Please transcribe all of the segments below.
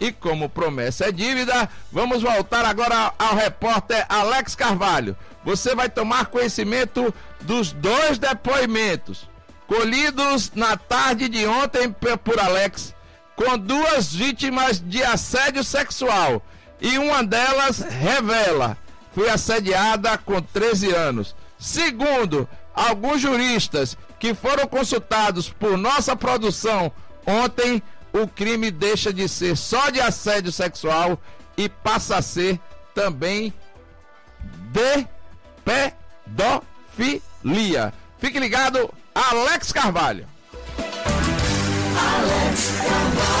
E como promessa é dívida, vamos voltar agora ao repórter Alex Carvalho. Você vai tomar conhecimento dos dois depoimentos colhidos na tarde de ontem por Alex, com duas vítimas de assédio sexual. E uma delas revela: fui assediada com 13 anos. Segundo alguns juristas que foram consultados por nossa produção ontem, o crime deixa de ser só de assédio sexual e passa a ser também de pedofilia. Fique ligado, Alex Carvalho. Alex Carvalho.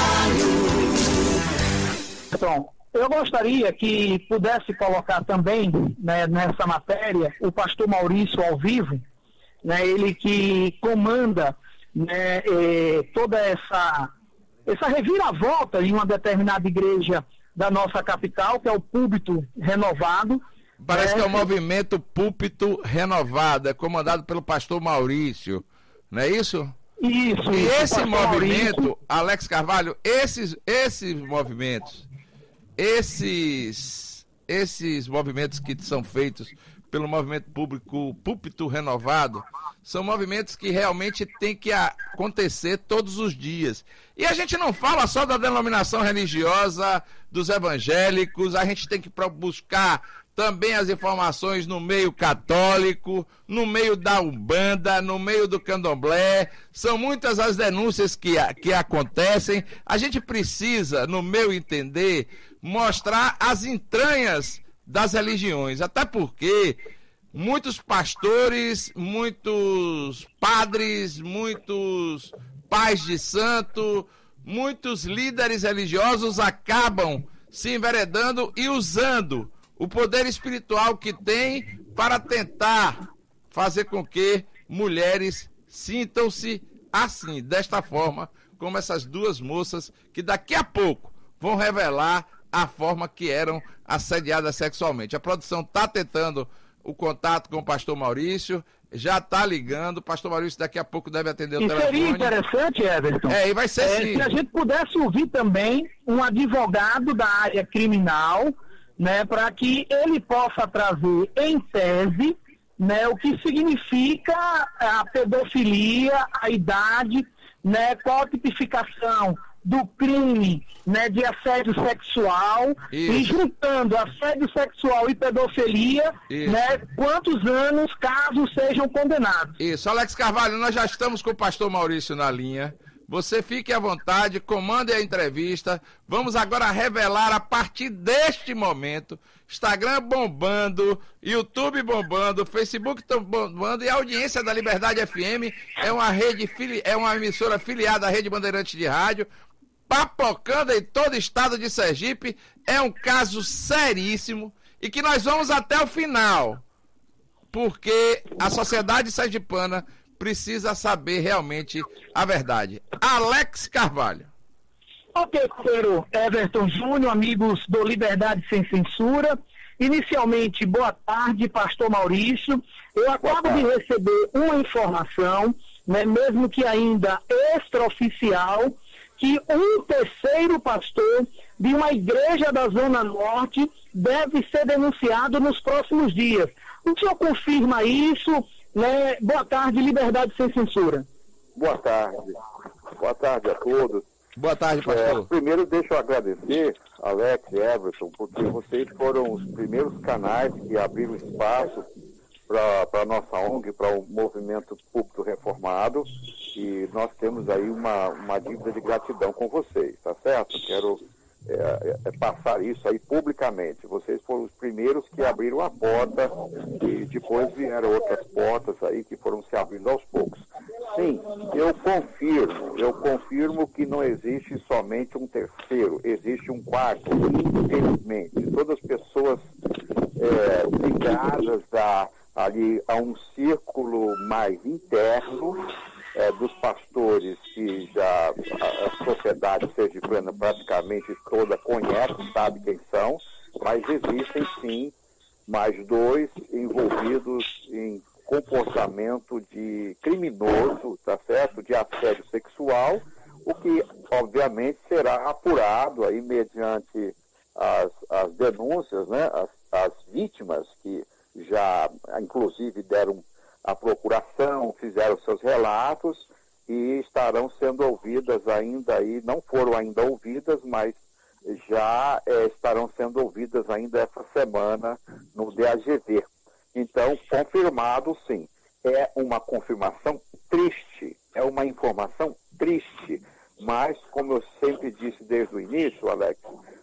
Eu gostaria que pudesse colocar também né, nessa matéria o pastor Maurício ao vivo, né, ele que comanda né, eh, toda essa essa reviravolta em uma determinada igreja da nossa capital, que é o Púlpito Renovado. Parece é, que é o movimento Púlpito Renovado, é comandado pelo pastor Maurício, não é isso? Isso. E esse movimento, Maurício... Alex Carvalho, esses, esses movimentos, esses, esses movimentos que são feitos pelo movimento público Púlpito Renovado, são movimentos que realmente tem que acontecer todos os dias. E a gente não fala só da denominação religiosa dos evangélicos, a gente tem que buscar também as informações no meio católico, no meio da Umbanda, no meio do Candomblé. São muitas as denúncias que, que acontecem. A gente precisa, no meu entender, mostrar as entranhas das religiões. Até porque muitos pastores, muitos padres, muitos pais de santo, muitos líderes religiosos acabam se enveredando e usando o poder espiritual que tem para tentar fazer com que mulheres sintam-se assim, desta forma, como essas duas moças que daqui a pouco vão revelar a forma que eram assediadas sexualmente. A produção está tentando o contato com o pastor Maurício, já está ligando, o pastor Maurício daqui a pouco deve atender o e telefone. seria interessante, Everton, é, e vai ser é, sim. se a gente pudesse ouvir também um advogado da área criminal, né, para que ele possa trazer em tese né, o que significa a pedofilia, a idade, né, qual a tipificação do crime né, de assédio sexual Isso. e juntando assédio sexual e pedofilia, né, quantos anos casos sejam condenados. Isso, Alex Carvalho, nós já estamos com o pastor Maurício na linha. Você fique à vontade, comande a entrevista. Vamos agora revelar a partir deste momento. Instagram bombando, YouTube bombando, Facebook bombando e a audiência da Liberdade FM é uma rede é uma emissora filiada à Rede Bandeirantes de Rádio papocando em todo o estado de Sergipe. É um caso seríssimo e que nós vamos até o final. Porque a sociedade sergipana precisa saber realmente a verdade. Alex Carvalho. Ok, companheiro Everton Júnior, amigos do Liberdade Sem Censura. Inicialmente, boa tarde, pastor Maurício. Eu acabo de receber uma informação, né, mesmo que ainda extraoficial, que um terceiro pastor de uma igreja da Zona Norte deve ser denunciado nos próximos dias. O senhor confirma isso? Né? Boa tarde, Liberdade Sem Censura. Boa tarde. Boa tarde a todos. Boa tarde, pastor. É, primeiro, deixa eu agradecer, Alex e Everton, porque vocês foram os primeiros canais que abriram espaço para a nossa ONG, para o movimento público reformado, e nós temos aí uma, uma dívida de gratidão com vocês, tá certo? Quero é, é, é, passar isso aí publicamente. Vocês foram os primeiros que abriram a porta e depois vieram outras portas aí que foram se abrindo aos poucos. Sim, eu confirmo, eu confirmo que não existe somente um terceiro, existe um quarto, infelizmente. Todas as pessoas é, ligadas a ali a um círculo mais interno é, dos pastores que já a, a sociedade sergipana praticamente toda conhece, sabe quem são, mas existem sim mais dois envolvidos em comportamento de criminoso, tá certo? De assédio sexual, o que obviamente será apurado aí mediante as, as denúncias, né, as, as vítimas que já, inclusive, deram a procuração, fizeram seus relatos e estarão sendo ouvidas ainda aí, não foram ainda ouvidas, mas já é, estarão sendo ouvidas ainda essa semana no DAGV. Então, confirmado sim. É uma confirmação triste, é uma informação triste, mas, como eu sempre disse desde o início, Alex,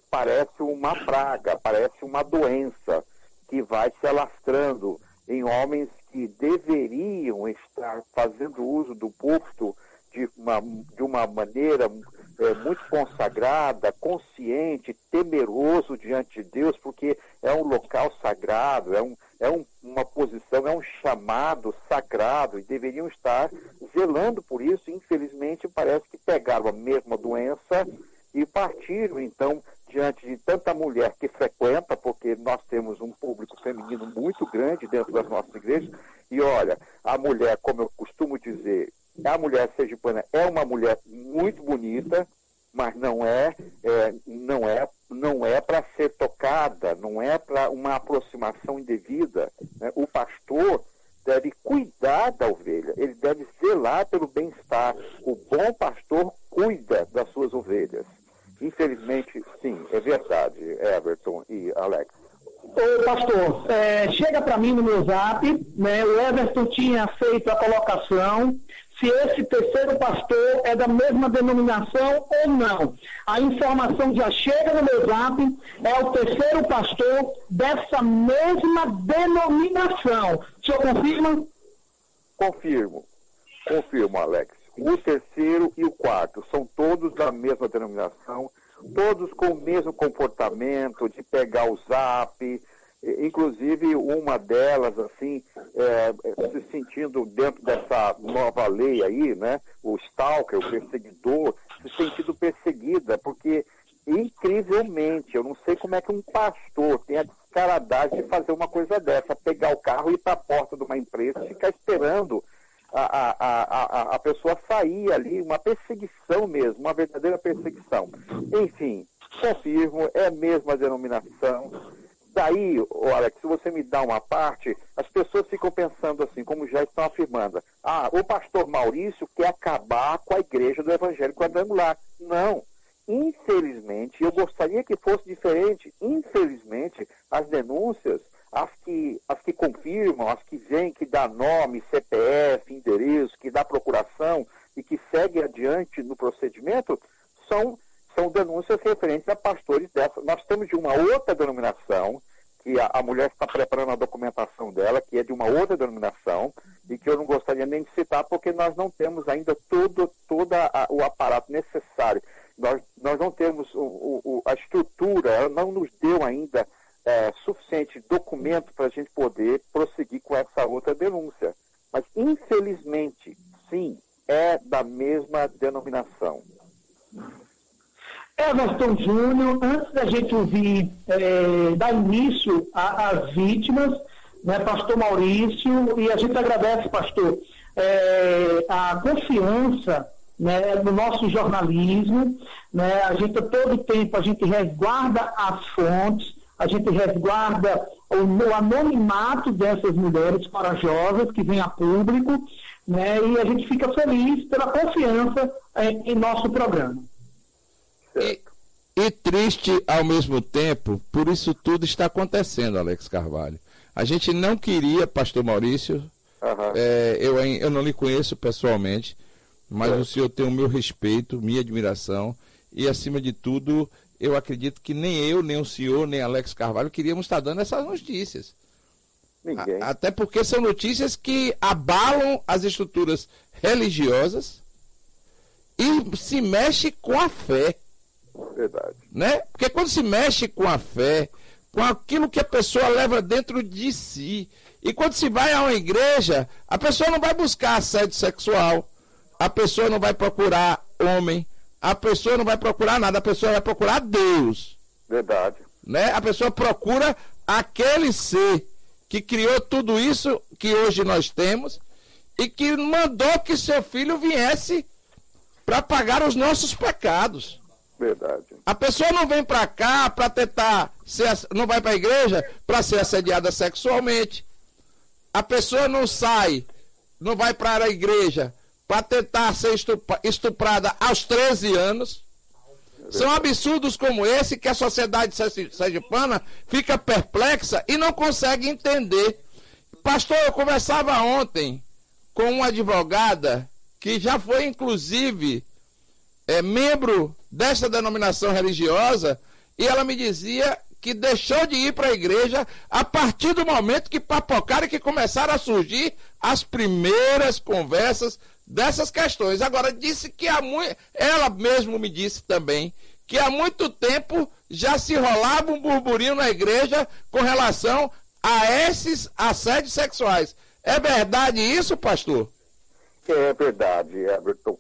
parece uma praga, parece uma doença que vai se alastrando em homens que deveriam estar fazendo uso do púlpito de uma, de uma maneira é, muito consagrada, consciente, temeroso diante de Deus, porque é um local sagrado, é, um, é um, uma posição, é um chamado sagrado e deveriam estar zelando por isso. Infelizmente, parece que pegaram a mesma doença e partiram, então, diante de tanta mulher que frequenta, porque nós temos um público feminino muito grande dentro das nossas igrejas, e olha, a mulher, como eu costumo dizer, a mulher sergipana é uma mulher muito bonita, mas não é, é não é, não é para ser tocada, não é para uma aproximação indevida. Né? O pastor deve cuidar da ovelha, ele deve zelar pelo bem-estar. O bom pastor cuida das suas ovelhas. Infelizmente, sim, é verdade, Everton e Alex. Ô, pastor, é, chega para mim no meu zap, né? O Everton tinha feito a colocação se esse terceiro pastor é da mesma denominação ou não. A informação já chega no meu zap, é o terceiro pastor dessa mesma denominação. O senhor confirma? Confirmo. Confirmo, Alex. O terceiro e o quarto. São todos da mesma denominação, todos com o mesmo comportamento de pegar o zap, inclusive uma delas, assim, é, é, se sentindo dentro dessa nova lei aí, né, o stalker, o perseguidor, se sentindo perseguida, porque incrivelmente, eu não sei como é que um pastor tem a descaradagem de fazer uma coisa dessa, pegar o carro e ir para a porta de uma empresa e ficar esperando a, a, a, a, pessoa sair ali, uma perseguição mesmo, uma verdadeira perseguição. Enfim, confirmo, é a mesma denominação, Daí, Alex, se você me dá uma parte, as pessoas ficam pensando assim, como já estão afirmando, ah, o pastor Maurício quer acabar com a igreja do Evangelho Quadrangular. Não. Infelizmente, eu gostaria que fosse diferente. Infelizmente, as denúncias, as que, as que confirmam, as que vêm, que dá nome, CPF, que dá procuração e que segue adiante no procedimento, são são denúncias referentes a pastores dessa. Nós temos de uma outra denominação, que a, a, mulher está preparando a documentação dela, que é de uma outra denominação, e que eu não gostaria nem de citar, porque nós não temos ainda todo, todo a, o aparato necessário. Nós, nós não temos o, o, a estrutura, ela não nos deu ainda é, suficiente documento para a gente poder prosseguir com essa outra denúncia. Mas, infelizmente, sim, é da mesma denominação. Everton Júnior, antes da gente ouvir, é, dar início às vítimas, né, pastor Maurício, e a gente agradece, pastor, é, a confiança né, no nosso jornalismo, né, a gente todo tempo a gente resguarda as fontes, a gente resguarda o, o anonimato dessas mulheres corajosas que vêm a público, né, e a gente fica feliz pela confiança é, em nosso programa. E, e triste ao mesmo tempo, por isso tudo está acontecendo, Alex Carvalho. A gente não queria, pastor Maurício, uhum. é, eu, eu não lhe conheço pessoalmente, mas é. o senhor tem o meu respeito, minha admiração, e acima de tudo, eu acredito que nem eu, nem o senhor, nem Alex Carvalho queríamos estar dando essas notícias. Ninguém. A, até porque são notícias que abalam as estruturas religiosas e se mexe com a fé. Verdade. Né? Porque quando se mexe com a fé, com aquilo que a pessoa leva dentro de si, e quando se vai a uma igreja, a pessoa não vai buscar assédio sexual, a pessoa não vai procurar homem, a pessoa não vai procurar nada, a pessoa vai procurar Deus. Verdade. Né? A pessoa procura aquele ser que criou tudo isso que hoje nós temos e que mandou que seu filho viesse para pagar os nossos pecados. Verdade. A pessoa não vem para cá para tentar ser, não vai para a igreja para ser assediada sexualmente. A pessoa não sai, não vai para a igreja para tentar ser estuprada aos 13 anos. São absurdos como esse que a sociedade sergipana fica perplexa e não consegue entender. Pastor, eu conversava ontem com uma advogada que já foi, inclusive, é, membro dessa denominação religiosa, e ela me dizia que deixou de ir para a igreja a partir do momento que papocaram e que começaram a surgir as primeiras conversas dessas questões. Agora, disse que há muito. Ela mesmo me disse também que há muito tempo já se rolava um burburinho na igreja com relação a esses assédios sexuais. É verdade isso, pastor? É verdade, Everton.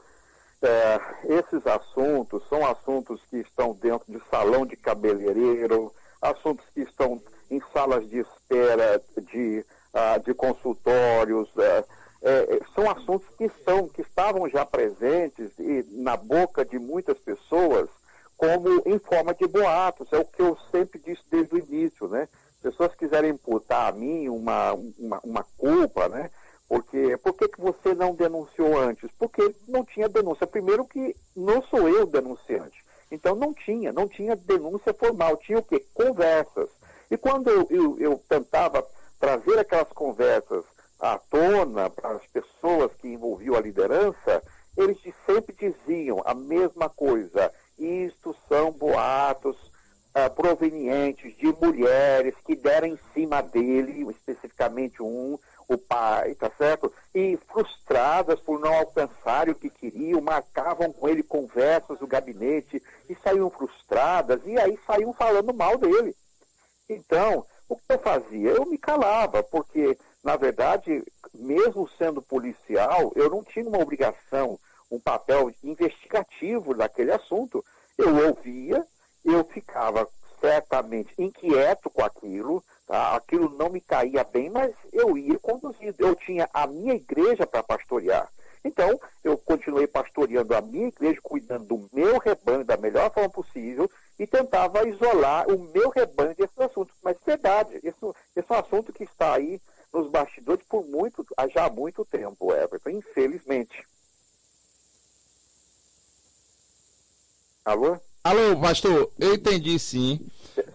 É, esses assuntos são assuntos que estão dentro de salão de cabeleireiro, assuntos que estão em salas de espera de, uh, de consultórios, uh, é, são assuntos que, são, que estavam já presentes e na boca de muitas pessoas como em forma de boatos, é o que eu sempre disse desde o início, né? Pessoas quiserem imputar a mim uma, uma, uma culpa, né? Porque, por que, que você não denunciou antes? Porque não tinha denúncia. Primeiro que não sou eu denunciante. Então não tinha, não tinha denúncia formal, tinha o quê? Conversas. E quando eu, eu, eu tentava trazer aquelas conversas à tona para as pessoas que envolviam a liderança, eles sempre diziam a mesma coisa. Isto são boatos uh, provenientes de mulheres que deram em cima dele, especificamente um, o pai, tá certo? E frustradas por não alcançar o que queriam, marcavam com ele conversas no gabinete e saíam frustradas e aí saíam falando mal dele. Então, o que eu fazia? Eu me calava, porque, na verdade, mesmo sendo policial, eu não tinha uma obrigação, um papel investigativo naquele assunto. Eu ouvia, eu ficava certamente inquieto com aquilo, tá? aquilo não me caía bem, mas eu ia conduzindo. Eu tinha a minha igreja para pastorear. Então, eu continuei pastoreando a minha igreja, cuidando do meu rebanho da melhor forma possível e tentava isolar o meu rebanho desses assuntos. Mas, verdade, isso, esse é um assunto que está aí nos bastidores por muito, já há muito tempo, Everton, infelizmente. Alô? Alô, pastor, eu entendi sim.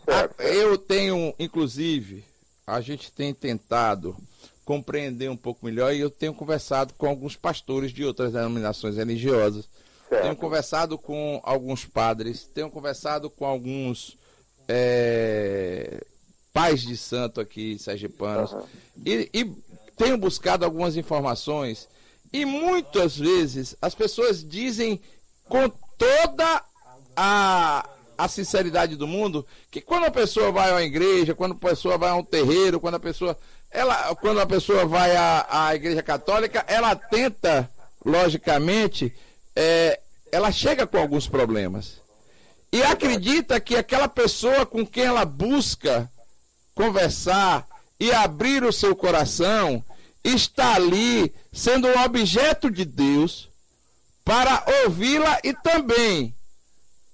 Certo. Eu tenho, inclusive, a gente tem tentado compreender um pouco melhor e eu tenho conversado com alguns pastores de outras denominações religiosas. Certo. Tenho conversado com alguns padres, tenho conversado com alguns é, pais de santo aqui, sergipanos, uhum. e, e tenho buscado algumas informações e muitas vezes as pessoas dizem com toda a, a sinceridade do mundo que quando a pessoa vai a uma igreja, quando a pessoa vai a um terreiro, quando a pessoa ela quando a pessoa vai à, à igreja católica, ela tenta logicamente é, ela chega com alguns problemas e acredita que aquela pessoa com quem ela busca conversar e abrir o seu coração está ali sendo um objeto de Deus para ouvi-la e também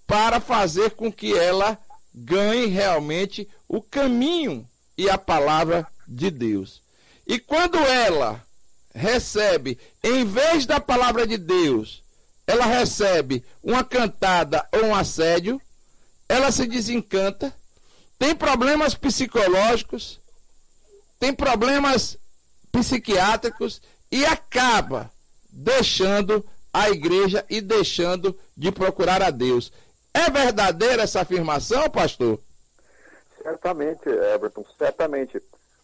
para fazer com que ela ganhe realmente o caminho e a palavra de Deus. E quando ela recebe, em vez da palavra de Deus, ela recebe uma cantada ou um assédio, ela se desencanta, tem problemas psicológicos, tem problemas psiquiátricos e acaba deixando a igreja e deixando de procurar a Deus. É verdadeira essa afirmação, pastor? Certamente, Everton, certamente.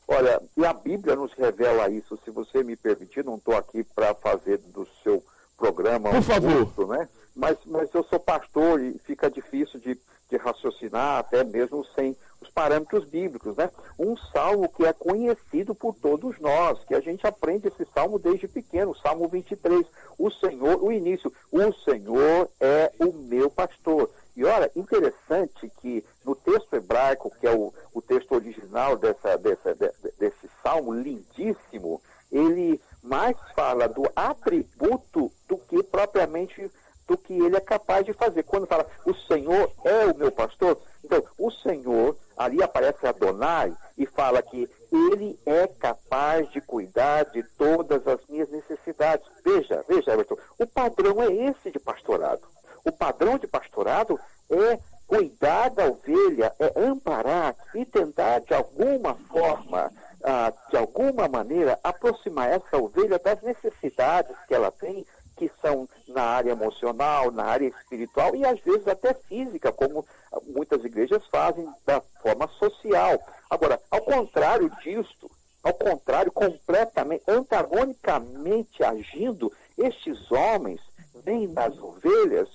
Olha, e a Bíblia nos revela isso. Se você me permitir, não estou aqui para fazer do seu programa Por um favor. Curso, né? Mas, mas eu sou pastor e fica difícil de, de raciocinar, até mesmo sem os parâmetros bíblicos, né? Um salmo que é conhecido por todos nós, que a gente aprende esse salmo desde pequeno, o Salmo 23. O Senhor, o início, o Senhor é o meu pastor. E olha, interessante que no texto hebraico, que é o, o texto original dessa, dessa, de, desse salmo lindíssimo, ele mais fala do atributo do que propriamente do capaz de fazer. Quando fala, o Senhor é o meu pastor, então, o Senhor, ali aparece Adonai e fala que ele é capaz de cuidar de todas as minhas necessidades. Veja, veja, Everton, o padrão é esse de pastorado. O padrão de pastorado é cuidar da ovelha, é amparar e tentar de alguma forma, ah, de alguma maneira, aproximar essa ovelha das necessidades que ela tem, que são na área emocional, na área espiritual e às vezes até física, como muitas igrejas fazem da forma social. Agora, ao contrário disto, ao contrário, completamente, antagonicamente agindo, estes homens veem nas ovelhas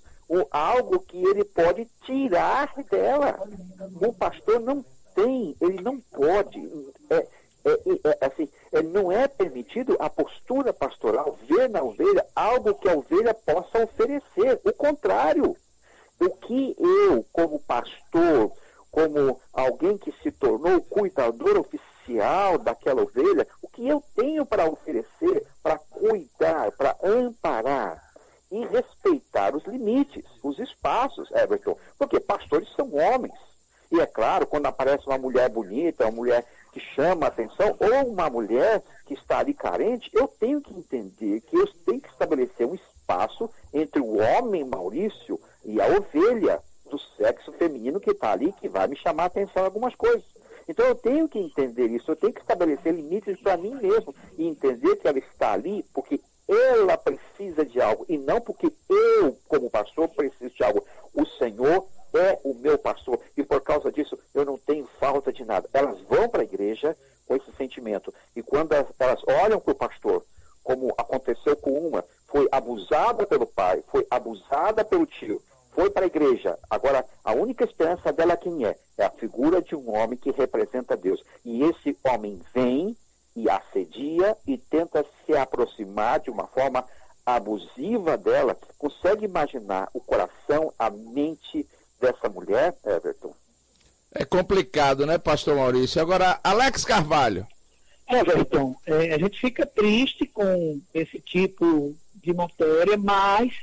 algo que ele pode tirar dela. O pastor não tem, ele não pode. É, é, é, é assim, é, não é permitido a postura pastoral ver na ovelha algo que a ovelha possa oferecer. O contrário. O que eu, como pastor, como alguém que se tornou cuidador oficial daquela ovelha, o que eu tenho para oferecer, para cuidar, para amparar e respeitar os limites, os espaços, Everton, porque pastores são homens. E é claro, quando aparece uma mulher bonita, uma mulher que chama a atenção, ou uma mulher está ali carente, eu tenho que entender que eu tenho que estabelecer um espaço entre o homem Maurício e a ovelha do sexo feminino que está ali, que vai me chamar a atenção em algumas coisas. Então eu tenho que entender isso, eu tenho que estabelecer limites para mim mesmo e entender que ela está ali porque ela precisa de algo e não porque eu, como pastor, preciso de algo. O Senhor é o meu pastor e por causa disso eu não tenho falta de nada. Elas vão para a igreja com esse sentimento quando elas, olham para o pastor, como aconteceu com uma, foi abusada pelo pai, foi abusada pelo tio, foi para a igreja. Agora, a única esperança dela quem é? É a figura de um homem que representa Deus. E esse homem vem e assedia e tenta se aproximar de uma forma abusiva dela. Consegue imaginar o coração, a mente dessa mulher, Everton? É complicado, né, pastor Maurício? Agora, Alex Carvalho. Everton, é, a gente fica triste com esse tipo de matéria, mas,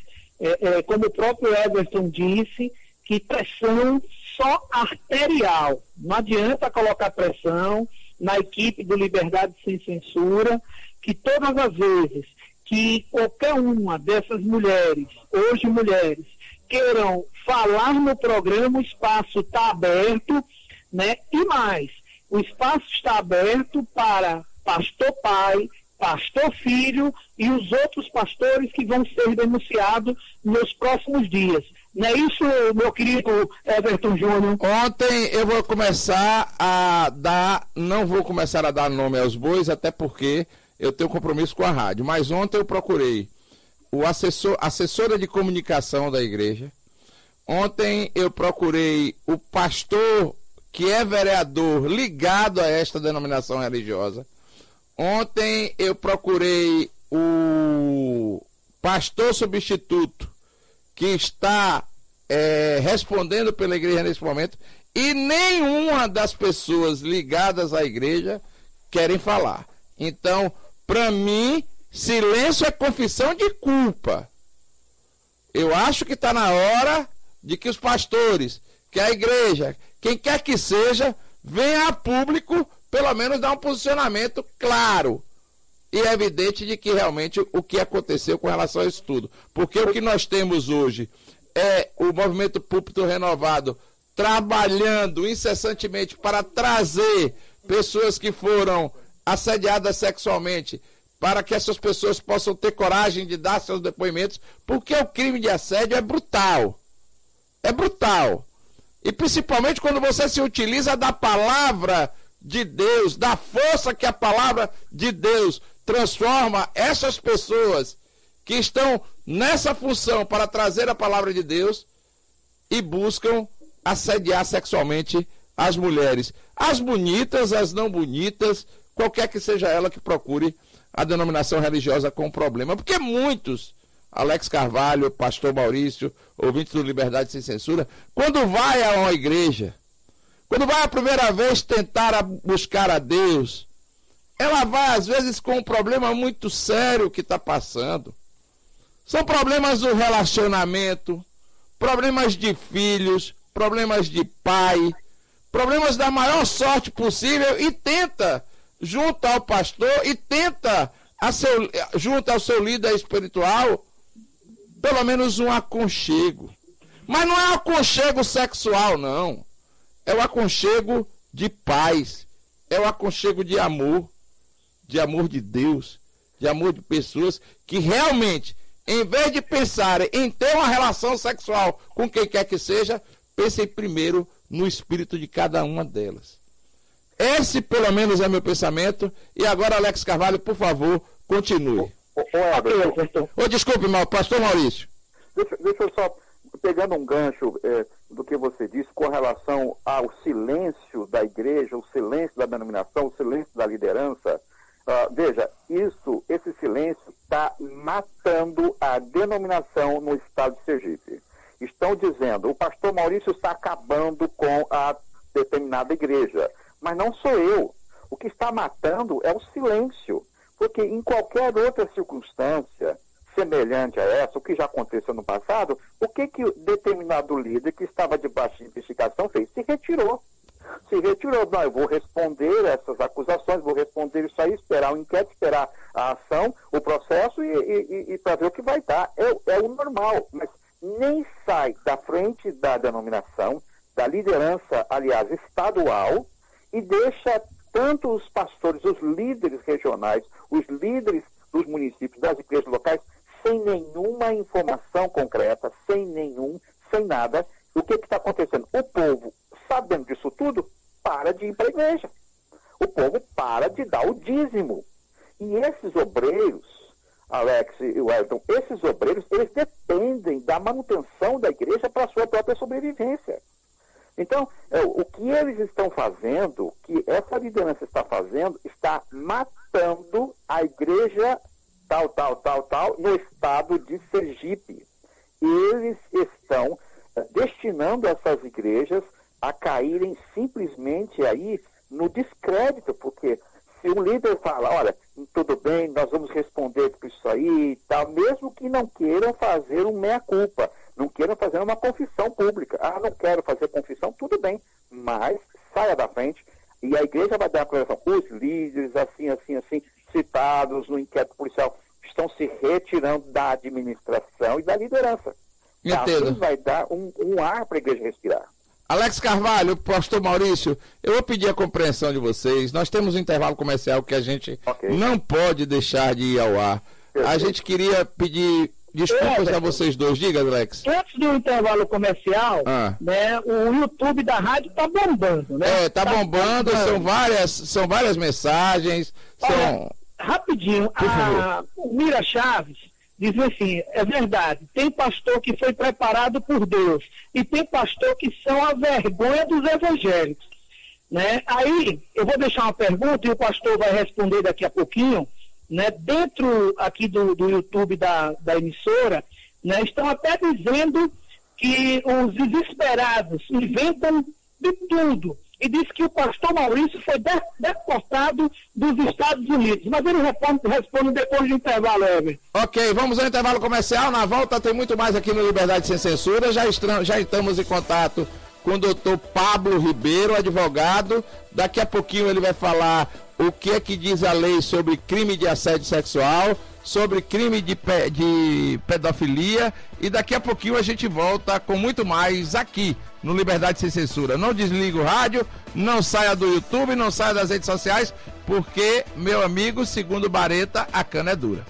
é, é, como o próprio Everton disse, que pressão só arterial. Não adianta colocar pressão na equipe do Liberdade Sem Censura, que todas as vezes que qualquer uma dessas mulheres, hoje mulheres, queiram falar no programa, o espaço está aberto, né? E mais, o espaço está aberto para pastor pai, pastor filho e os outros pastores que vão ser denunciados nos próximos dias. Não é isso, meu querido Everton Júnior? Ontem eu vou começar a dar, não vou começar a dar nome aos bois, até porque eu tenho compromisso com a rádio. Mas ontem eu procurei o assessor, assessora de comunicação da igreja. Ontem eu procurei o pastor que é vereador ligado a esta denominação religiosa. Ontem eu procurei o pastor substituto que está é, respondendo pela igreja nesse momento e nenhuma das pessoas ligadas à igreja querem falar. Então, para mim, silêncio é confissão de culpa. Eu acho que está na hora de que os pastores, que a igreja, quem quer que seja, venha a público, pelo menos dar um posicionamento claro e evidente de que realmente o que aconteceu com relação a isso tudo. Porque o que nós temos hoje é o movimento púlpito renovado trabalhando incessantemente para trazer pessoas que foram assediadas sexualmente, para que essas pessoas possam ter coragem de dar seus depoimentos, porque o crime de assédio é brutal. É brutal. E principalmente quando você se utiliza da palavra de Deus, da força que a palavra de Deus transforma essas pessoas que estão nessa função para trazer a palavra de Deus e buscam assediar sexualmente as mulheres, as bonitas, as não bonitas, qualquer que seja ela que procure a denominação religiosa com problema, porque muitos, Alex Carvalho, Pastor Maurício, ouvintes do Liberdade Sem Censura, quando vai a uma igreja, quando vai a primeira vez tentar buscar a Deus, ela vai às vezes com um problema muito sério que está passando. São problemas do relacionamento, problemas de filhos, problemas de pai, problemas da maior sorte possível e tenta, junto ao pastor, e tenta, a seu, junto ao seu líder espiritual, pelo menos um aconchego. Mas não é um aconchego sexual, não. É o um aconchego de paz. É o um aconchego de amor. De amor de Deus. De amor de pessoas que realmente, em vez de pensarem em ter uma relação sexual com quem quer que seja, pensem primeiro no espírito de cada uma delas. Esse, pelo menos, é meu pensamento. E agora, Alex Carvalho, por favor, continue. Ô, ô, ô desculpe, pastor Maurício. Deixa, deixa eu só, pegando um gancho é, do que você disse com relação ao silêncio da igreja, o silêncio da denominação, o silêncio da liderança. Uh, veja, isso, esse silêncio está matando a denominação no estado de Sergipe estão dizendo o pastor Maurício está acabando com a determinada igreja. Mas não sou eu. O que está matando é o silêncio. Porque em qualquer outra circunstância semelhante a essa, o que já aconteceu no passado, o que, que determinado líder que estava debaixo de investigação fez? Se retirou. Se retirou. Não, eu vou responder essas acusações, vou responder isso aí, esperar o inquérito, esperar a ação, o processo e, e, e, para ver o que vai dar. É, é o normal. Mas nem sai da frente da denominação, da liderança, aliás, estadual, e deixa tanto os pastores, os líderes regionais, os líderes dos municípios, das igrejas locais, sem nenhuma informação concreta, sem nenhum, sem nada. O que está acontecendo? O povo, sabendo disso tudo, para de ir para a igreja. O povo para de dar o dízimo. E esses obreiros, Alex e Wellington, esses obreiros, eles dependem da manutenção da igreja para a sua própria sobrevivência. Então, o que eles estão fazendo, que essa liderança está fazendo, está matando a igreja tal, tal, tal, tal, no estado de Sergipe. Eles estão é, destinando essas igrejas a caírem simplesmente aí no descrédito, porque se um líder fala, olha, tudo bem, nós vamos responder por isso aí e tal, mesmo que não queiram fazer um meia-culpa, não queiram fazer uma confissão pública. Ah, não quero fazer confissão, tudo bem, mas saia da frente e a igreja vai dar a declaração. Os líderes, assim, assim, assim, citados no inquérito policial, estão se retirando da administração e da liderança. Assim vai dar um, um ar para a igreja respirar. Alex Carvalho, pastor Maurício, eu vou pedir a compreensão de vocês. Nós temos um intervalo comercial que a gente okay. não pode deixar de ir ao ar. A gente queria pedir desculpas a vocês dois. Diga, Alex. Antes do intervalo comercial, ah. né, o YouTube da rádio está bombando, né? É, tá, tá bombando, bombando, são várias, são várias mensagens. Olha, são... Rapidinho, a Mira Chaves Diz assim, é verdade, tem pastor que foi preparado por Deus e tem pastor que são a vergonha dos evangélicos. Né? Aí, eu vou deixar uma pergunta e o pastor vai responder daqui a pouquinho. Né? Dentro aqui do, do YouTube da, da emissora, né, estão até dizendo que os desesperados inventam de tudo e disse que o pastor Maurício foi deportado dos Estados Unidos. Mas ele responde, depois do intervalo, Ever. Ok, vamos ao intervalo comercial. Na volta tem muito mais aqui no Liberdade Sem Censura. Já, já estamos em contato com o doutor Pablo Ribeiro, advogado. Daqui a pouquinho ele vai falar o que é que diz a lei sobre crime de assédio sexual, sobre crime de, pe de pedofilia e daqui a pouquinho a gente volta com muito mais aqui no Liberdade Sem Censura. Não desliga o rádio, não saia do YouTube, não saia das redes sociais, porque, meu amigo, segundo Bareta, a cana é dura.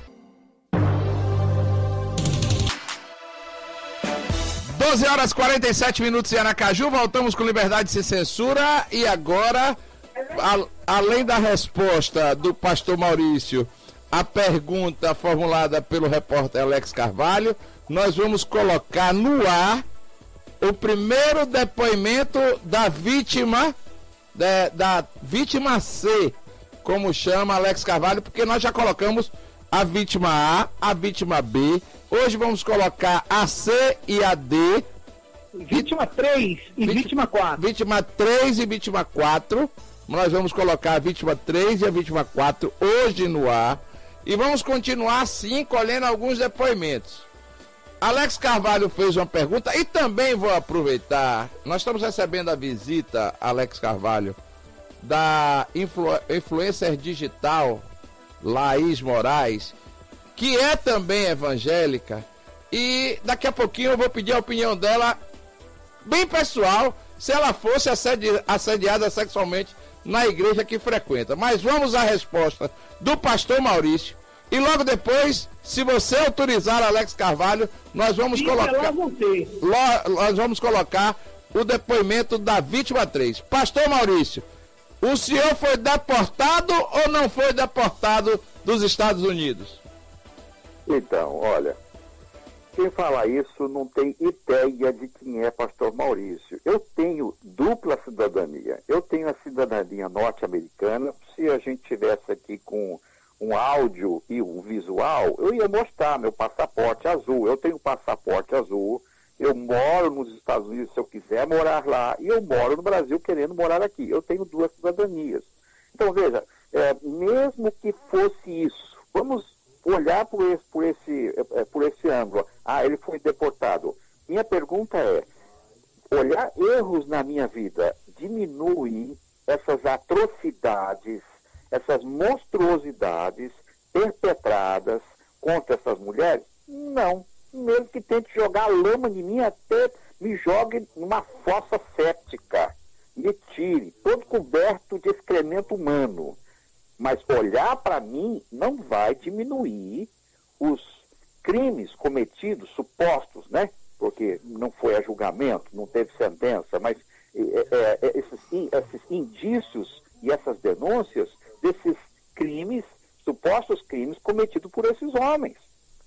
12 horas 47 minutos em Aracaju, voltamos com Liberdade Sem Censura e agora, a, além da resposta do pastor Maurício a pergunta formulada pelo repórter Alex Carvalho, nós vamos colocar no ar o primeiro depoimento da vítima, da, da vítima C, como chama Alex Carvalho, porque nós já colocamos a vítima A, a vítima B. Hoje vamos colocar a C e a D. Vítima 3 e vítima 4. Vítima 3 e vítima 4. Nós vamos colocar a vítima 3 e a vítima 4 hoje no ar. E vamos continuar assim, colhendo alguns depoimentos. Alex Carvalho fez uma pergunta e também vou aproveitar. Nós estamos recebendo a visita, Alex Carvalho, da influ influencer digital Laís Moraes, que é também evangélica. E daqui a pouquinho eu vou pedir a opinião dela, bem pessoal, se ela fosse assedi assediada sexualmente na igreja que frequenta. Mas vamos à resposta do pastor Maurício e logo depois, se você autorizar Alex Carvalho, nós vamos Fica colocar. Nós vamos colocar o depoimento da vítima 3. Pastor Maurício, o senhor foi deportado ou não foi deportado dos Estados Unidos? Então, olha, quem fala isso não tem ideia de quem é pastor Maurício. Eu tenho dupla cidadania. Eu tenho a cidadania norte-americana. Se a gente tivesse aqui com um áudio e um visual, eu ia mostrar meu passaporte azul. Eu tenho passaporte azul, eu moro nos Estados Unidos se eu quiser morar lá, e eu moro no Brasil querendo morar aqui. Eu tenho duas cidadanias. Então, veja, é, mesmo que fosse isso, vamos olhar por esse, por, esse, é, por esse ângulo. Ah, ele foi deportado. Minha pergunta é, olhar erros na minha vida diminui essas atrocidades essas monstruosidades perpetradas contra essas mulheres? Não. Mesmo que tente jogar lama de mim, até me jogue numa fossa séptica. Me tire, todo coberto de excremento humano. Mas olhar para mim não vai diminuir os crimes cometidos, supostos, né? Porque não foi a julgamento, não teve sentença, mas é, é, esses, esses indícios e essas denúncias desses crimes, supostos crimes cometidos por esses homens.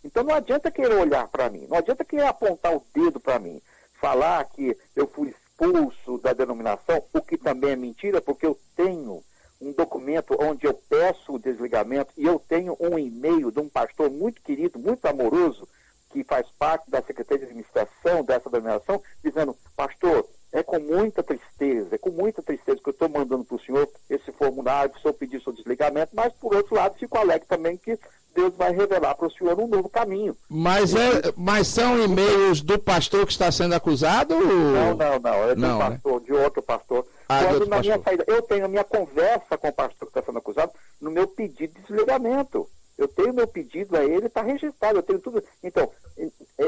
Então não adianta querer olhar para mim, não adianta querer apontar o dedo para mim, falar que eu fui expulso da denominação, o que também é mentira, porque eu tenho um documento onde eu peço o desligamento e eu tenho um e-mail de um pastor muito querido, muito amoroso, que faz parte da Secretaria de Administração dessa denominação, dizendo, pastor, é com muita tristeza, é com muita tristeza que eu estou mandando para o senhor esse formulário, que o senhor pedir seu desligamento, mas por outro lado fico alegre também que Deus vai revelar para o senhor um novo caminho. Mas, é, mas são e-mails do pastor que está sendo acusado? Não, não, não. É do não, né? pastor, né? de outro pastor. Ah, Quando na pastor. minha saída, eu tenho a minha conversa com o pastor que está sendo acusado no meu pedido de desligamento. Eu tenho meu pedido a ele, está registrado, eu tenho tudo. Então,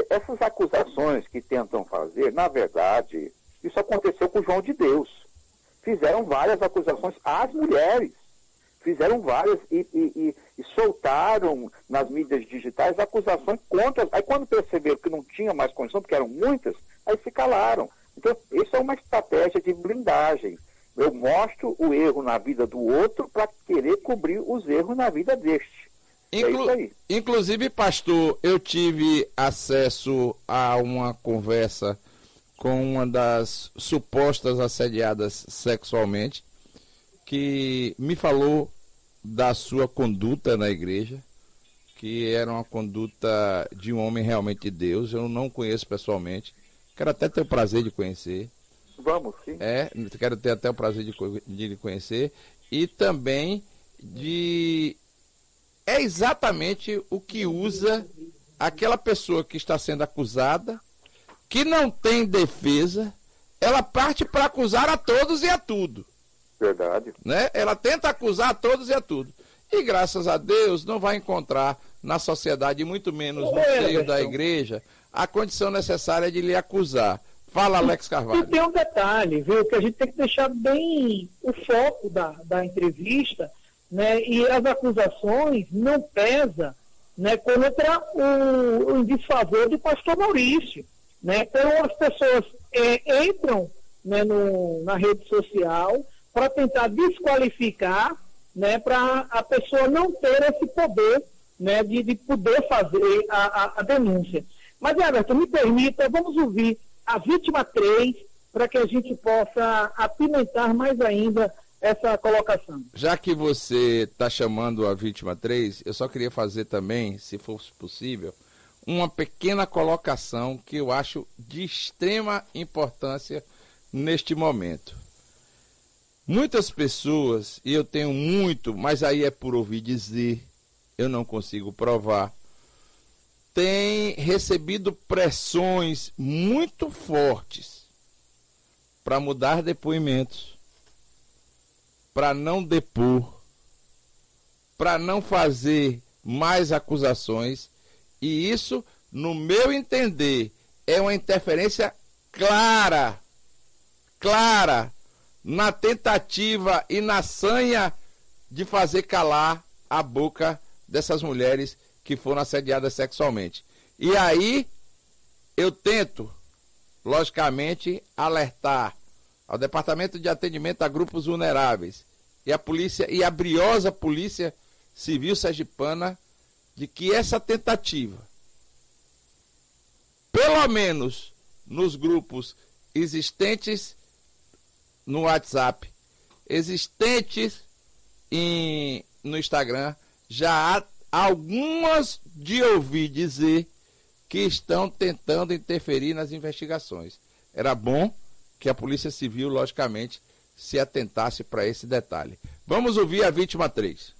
essas acusações que tentam fazer, na verdade, isso aconteceu com João de Deus. Fizeram várias acusações às mulheres. Fizeram várias e, e, e, e soltaram nas mídias digitais acusações contra. Aí quando perceberam que não tinha mais condição, porque eram muitas, aí se calaram. Então, isso é uma estratégia de blindagem. Eu mostro o erro na vida do outro para querer cobrir os erros na vida deste. É Inclu é inclusive, pastor, eu tive acesso a uma conversa com uma das supostas assediadas sexualmente, que me falou da sua conduta na igreja, que era uma conduta de um homem realmente de Deus. Eu não conheço pessoalmente, quero até ter o prazer de conhecer. Vamos, sim. É, quero ter até o prazer de, de lhe conhecer. E também de. É exatamente o que usa aquela pessoa que está sendo acusada que não tem defesa, ela parte para acusar a todos e a tudo. Verdade. Né? Ela tenta acusar a todos e a tudo. E graças a Deus não vai encontrar na sociedade, muito menos no é, seio da igreja, a condição necessária de lhe acusar. Fala, Alex Carvalho. E tem um detalhe, viu, que a gente tem que deixar bem o foco da, da entrevista, né? E as acusações não pesam né, contra o, o desfavor do pastor Maurício. Né? Então, as pessoas é, entram né, no, na rede social para tentar desqualificar, né, para a pessoa não ter esse poder né, de, de poder fazer a, a, a denúncia. Mas, Everton, me permita, vamos ouvir a vítima 3 para que a gente possa apimentar mais ainda essa colocação. Já que você está chamando a vítima 3, eu só queria fazer também, se fosse possível, uma pequena colocação que eu acho de extrema importância neste momento. Muitas pessoas, e eu tenho muito, mas aí é por ouvir dizer, eu não consigo provar, tem recebido pressões muito fortes para mudar depoimentos, para não depor, para não fazer mais acusações, e isso, no meu entender, é uma interferência clara, clara, na tentativa e na sanha de fazer calar a boca dessas mulheres que foram assediadas sexualmente. E aí eu tento, logicamente, alertar ao Departamento de Atendimento a Grupos Vulneráveis e a polícia e a briosa Polícia Civil Sergipana de que essa tentativa, pelo menos nos grupos existentes no WhatsApp, existentes em, no Instagram, já há algumas de ouvir dizer que estão tentando interferir nas investigações. Era bom que a Polícia Civil, logicamente, se atentasse para esse detalhe. Vamos ouvir a vítima 3.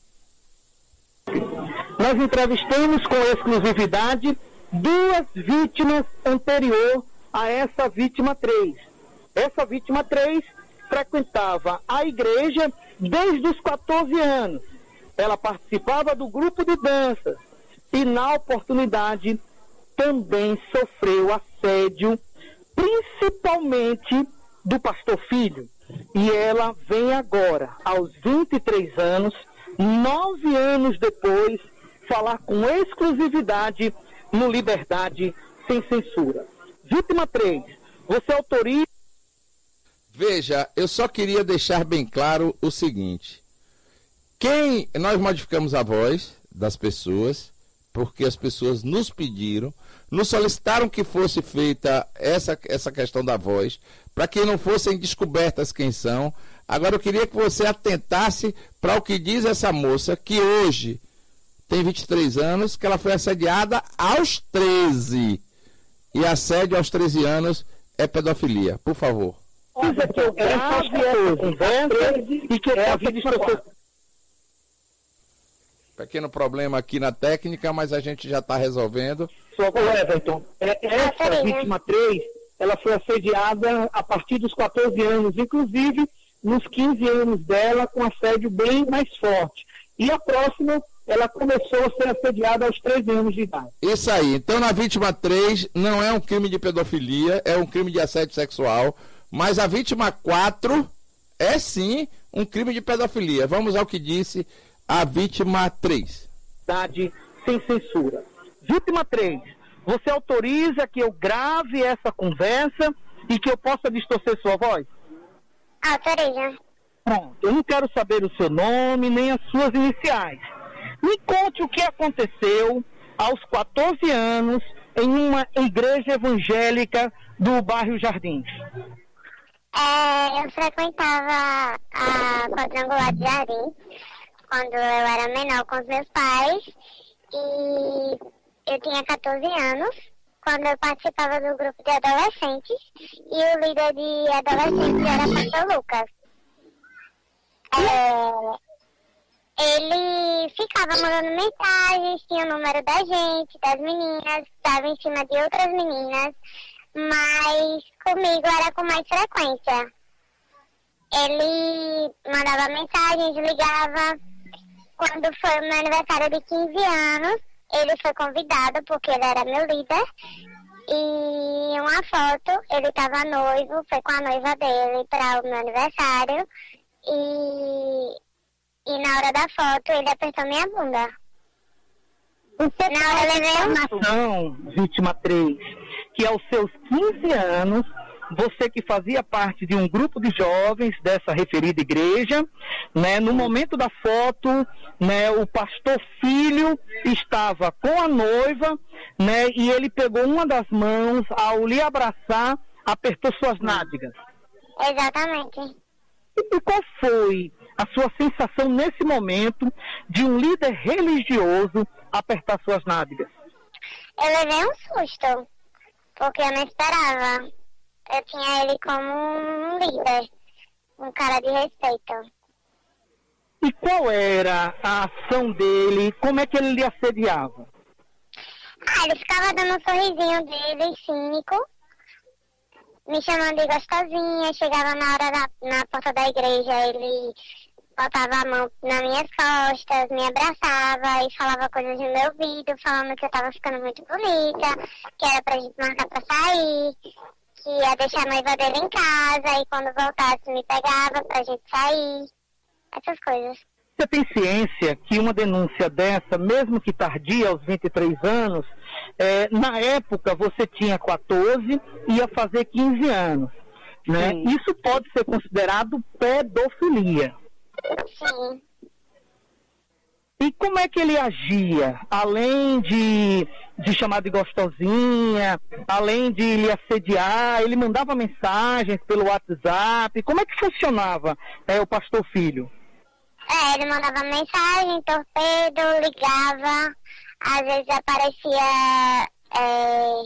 Nós entrevistamos com exclusividade duas vítimas anterior a essa vítima 3. Essa vítima 3 frequentava a igreja desde os 14 anos ela participava do grupo de dança e, na oportunidade, também sofreu assédio, principalmente do pastor filho. E ela vem agora, aos 23 anos, nove anos depois, falar com exclusividade no Liberdade Sem Censura. Vítima 3, você autoriza. Veja, eu só queria deixar bem claro o seguinte: quem nós modificamos a voz das pessoas, porque as pessoas nos pediram, nos solicitaram que fosse feita essa, essa questão da voz, para que não fossem descobertas quem são. Agora eu queria que você atentasse para o que diz essa moça, que hoje tem 23 anos, que ela foi assediada aos 13. E assédio aos 13 anos é pedofilia. Por favor. Olha, que eu grave essa conversa e que é a vida Pequeno problema aqui na técnica, mas a gente já está resolvendo. Só com Everton, é, essa vítima 3, ela foi assediada a partir dos 14 anos, inclusive nos 15 anos dela, com assédio bem mais forte. E a próxima, ela começou a ser assediada aos 13 anos de idade. Isso aí. Então, na vítima 3, não é um crime de pedofilia, é um crime de assédio sexual. Mas a vítima 4 é sim um crime de pedofilia. Vamos ao que disse a vítima 3. Sem censura. Vítima 3. Você autoriza que eu grave essa conversa e que eu possa distorcer sua voz? Autoriza. Pronto. Eu não quero saber o seu nome nem as suas iniciais. Me conte o que aconteceu aos 14 anos em uma igreja evangélica do bairro Jardins. É, eu frequentava a quadrangular de Jardim quando eu era menor com os meus pais e eu tinha 14 anos quando eu participava do grupo de adolescentes e o líder de adolescentes era Pastor Lucas. É, ele ficava mandando mensagens, tinha o número da gente, das meninas, estava em cima de outras meninas, mas comigo era com mais frequência. Ele mandava mensagens, ligava, quando foi o meu aniversário de 15 anos, ele foi convidado, porque ele era meu líder. E uma foto, ele estava noivo, foi com a noiva dele para o meu aniversário. E, e na hora da foto, ele apertou minha bunda. Você na hora levei informação, vítima 3, que aos seus 15 anos, você que fazia parte de um grupo de jovens dessa referida igreja, né, no momento da foto, né, o pastor filho estava com a noiva, né, e ele pegou uma das mãos, ao lhe abraçar, apertou suas nádegas. Exatamente. E qual foi a sua sensação nesse momento de um líder religioso apertar suas nádegas? Eu levei um susto, porque eu não esperava eu tinha ele como um líder, um cara de respeito. E qual era a ação dele? Como é que ele lhe assediava? Ah, Ah, ele ficava dando um sorrisinho dele, cínico, me chamando de gostosinha, chegava na hora da, na porta da igreja, ele botava a mão nas minhas costas, me abraçava e falava coisas no meu ouvido, falando que eu tava ficando muito bonita, que era pra gente marcar pra sair, que ia deixar a noiva dele em casa e quando voltasse me pegava pra gente sair, essas coisas. Você tem ciência que uma denúncia dessa, mesmo que tardia, aos 23 anos, é, na época você tinha 14 e ia fazer 15 anos. Né? Isso pode ser considerado pedofilia. Sim. E como é que ele agia? Além de, de chamar de gostosinha, além de lhe assediar, ele mandava mensagens pelo WhatsApp. Como é que funcionava é, o pastor filho? É, ele mandava mensagem, torpedo, ligava, às vezes aparecia é,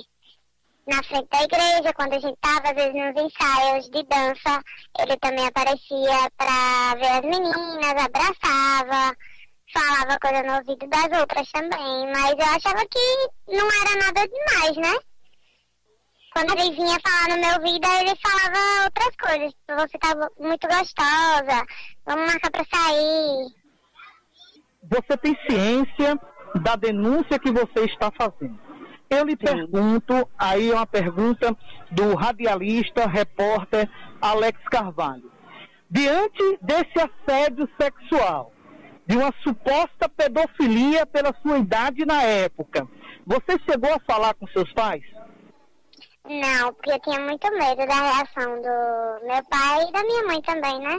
na frente da igreja, quando a gente estava, às vezes, nos ensaios de dança, ele também aparecia para ver as meninas, abraçava, falava coisa no ouvido das outras também, mas eu achava que não era nada demais, né? Quando ele vinha falar no meu ouvido, ele falava outras coisas. Tipo, você tá muito gostosa, vamos marcar pra sair. Você tem ciência da denúncia que você está fazendo. Eu lhe Sim. pergunto, aí é uma pergunta do radialista, repórter Alex Carvalho. Diante desse assédio sexual, de uma suposta pedofilia pela sua idade na época, você chegou a falar com seus pais? Não, porque eu tinha muito medo da reação do meu pai e da minha mãe também, né?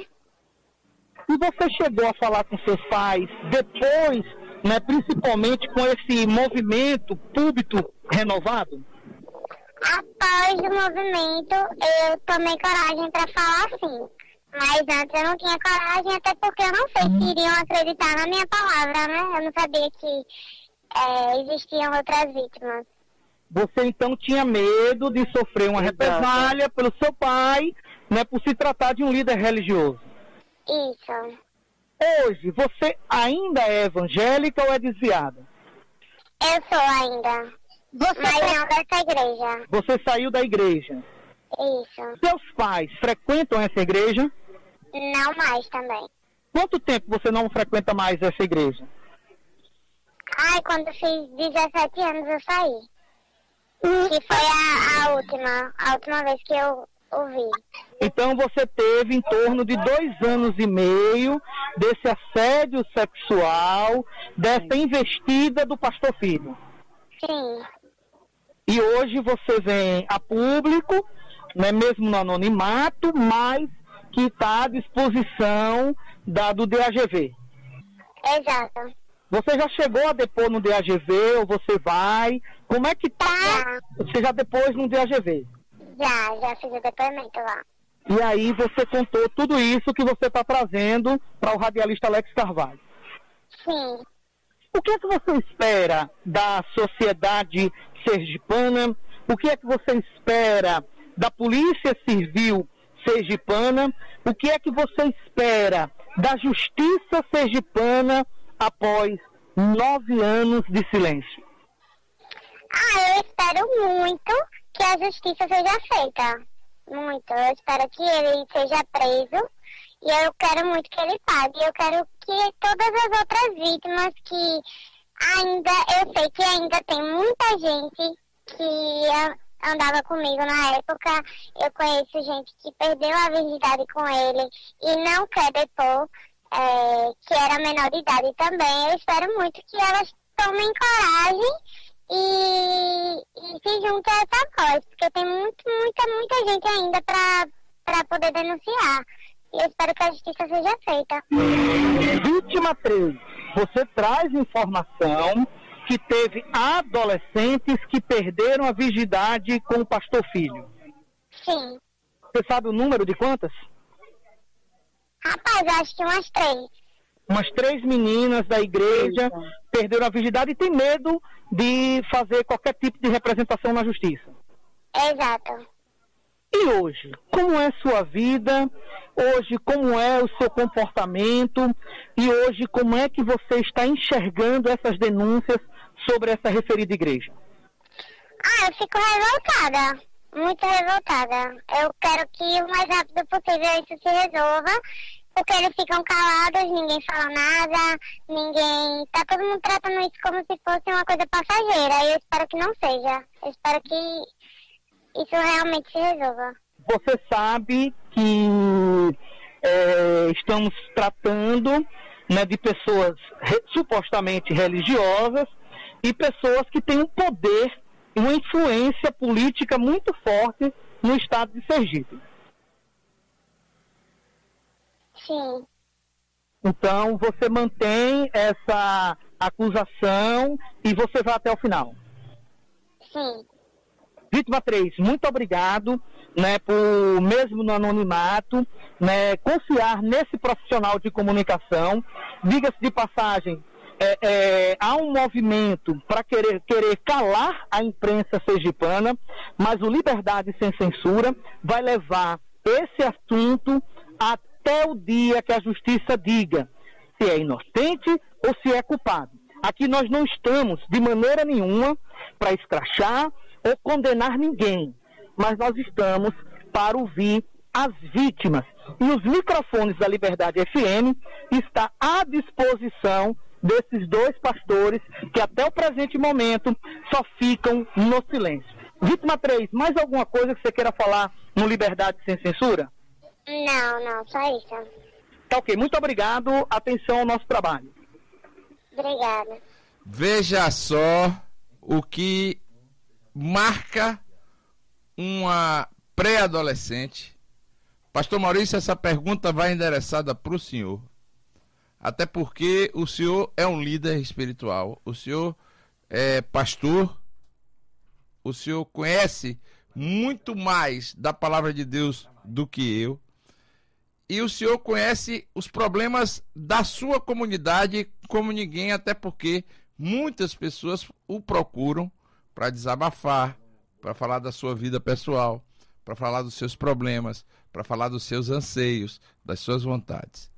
E você chegou a falar com seus pais depois, né, principalmente com esse movimento público renovado? Após o movimento, eu tomei coragem para falar sim. Mas antes eu não tinha coragem, até porque eu não sei se iriam acreditar na minha palavra, né? Eu não sabia que é, existiam outras vítimas. Você então tinha medo de sofrer uma Exato. represália pelo seu pai, né, por se tratar de um líder religioso. Isso. Hoje, você ainda é evangélica ou é desviada? Eu sou ainda. Você mas não dessa igreja. Você saiu da igreja? Isso. Seus pais frequentam essa igreja? Não mais também. Quanto tempo você não frequenta mais essa igreja? Ai, quando fiz 17 anos eu saí. Que foi a, a última, a última vez que eu ouvi. Então você teve em torno de dois anos e meio desse assédio sexual, dessa investida do pastor filho. Sim. E hoje você vem a público, né, mesmo no anonimato, mas que está à disposição da, do DAGV. Exato. Você já chegou a depor no DAGV ou você vai? Como é que tá? Você já depois no DAGV? Já, já fiz o depoimento lá. E aí você contou tudo isso que você está trazendo para o radialista Alex Carvalho. Sim. O que é que você espera da sociedade sergipana? O que é que você espera da Polícia Civil sergipana? O que é que você espera da Justiça sergipana após nove anos de silêncio? Ah, eu espero muito que a justiça seja feita. Muito. Eu espero que ele seja preso e eu quero muito que ele pague. Eu quero que todas as outras vítimas que ainda, eu sei que ainda tem muita gente que andava comigo na época. Eu conheço gente que perdeu a virgindade com ele e não quer depor é, que era menor de idade também. Eu espero muito que elas tomem coragem e, e se juntem a essa voz, porque tem muito, muita, muita gente ainda para poder denunciar. E eu espero que a justiça seja feita. Vítima 3, você traz informação que teve adolescentes que perderam a virgindade com o pastor filho. Sim. Você sabe o número de quantas? Rapaz, acho que umas três. Umas três meninas da igreja perderam a virgindade e tem medo de fazer qualquer tipo de representação na justiça. Exato. E hoje, como é sua vida? Hoje, como é o seu comportamento? E hoje, como é que você está enxergando essas denúncias sobre essa referida igreja? Ah, eu fico revoltada. Muito revoltada. Eu quero que o mais rápido possível isso se resolva. Porque eles ficam calados, ninguém fala nada, ninguém. Tá todo mundo tratando isso como se fosse uma coisa passageira. E eu espero que não seja. Eu espero que isso realmente se resolva. Você sabe que é, estamos tratando né, de pessoas re, supostamente religiosas e pessoas que têm um poder uma influência política muito forte no estado de Sergipe. Sim. Então você mantém essa acusação e você vai até o final. Sim. Vítima 3, muito obrigado, né, por mesmo no anonimato, né, confiar nesse profissional de comunicação. Diga-se de passagem, é, é, há um movimento para querer, querer calar a imprensa sergipana, mas o Liberdade Sem Censura vai levar esse assunto até o dia que a justiça diga se é inocente ou se é culpado. Aqui nós não estamos de maneira nenhuma para escrachar ou condenar ninguém, mas nós estamos para ouvir as vítimas. E os microfones da Liberdade FM está à disposição desses dois pastores que até o presente momento só ficam no silêncio. Vítima 3, mais alguma coisa que você queira falar no Liberdade Sem Censura? Não, não, só isso. Tá ok, muito obrigado. Atenção ao nosso trabalho. Obrigada. Veja só o que marca uma pré-adolescente. Pastor Maurício, essa pergunta vai endereçada para o senhor. Até porque o senhor é um líder espiritual, o senhor é pastor, o senhor conhece muito mais da palavra de Deus do que eu. E o senhor conhece os problemas da sua comunidade como ninguém, até porque muitas pessoas o procuram para desabafar, para falar da sua vida pessoal, para falar dos seus problemas, para falar dos seus anseios, das suas vontades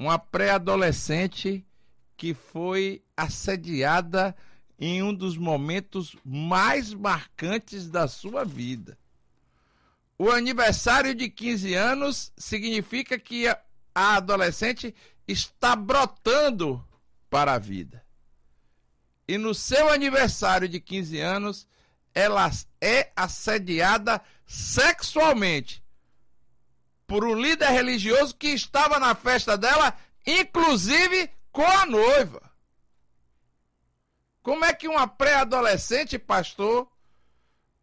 uma pré-adolescente que foi assediada em um dos momentos mais marcantes da sua vida. O aniversário de 15 anos significa que a adolescente está brotando para a vida. E no seu aniversário de 15 anos, ela é assediada sexualmente por um líder religioso que estava na festa dela, inclusive com a noiva. Como é que uma pré-adolescente, pastor,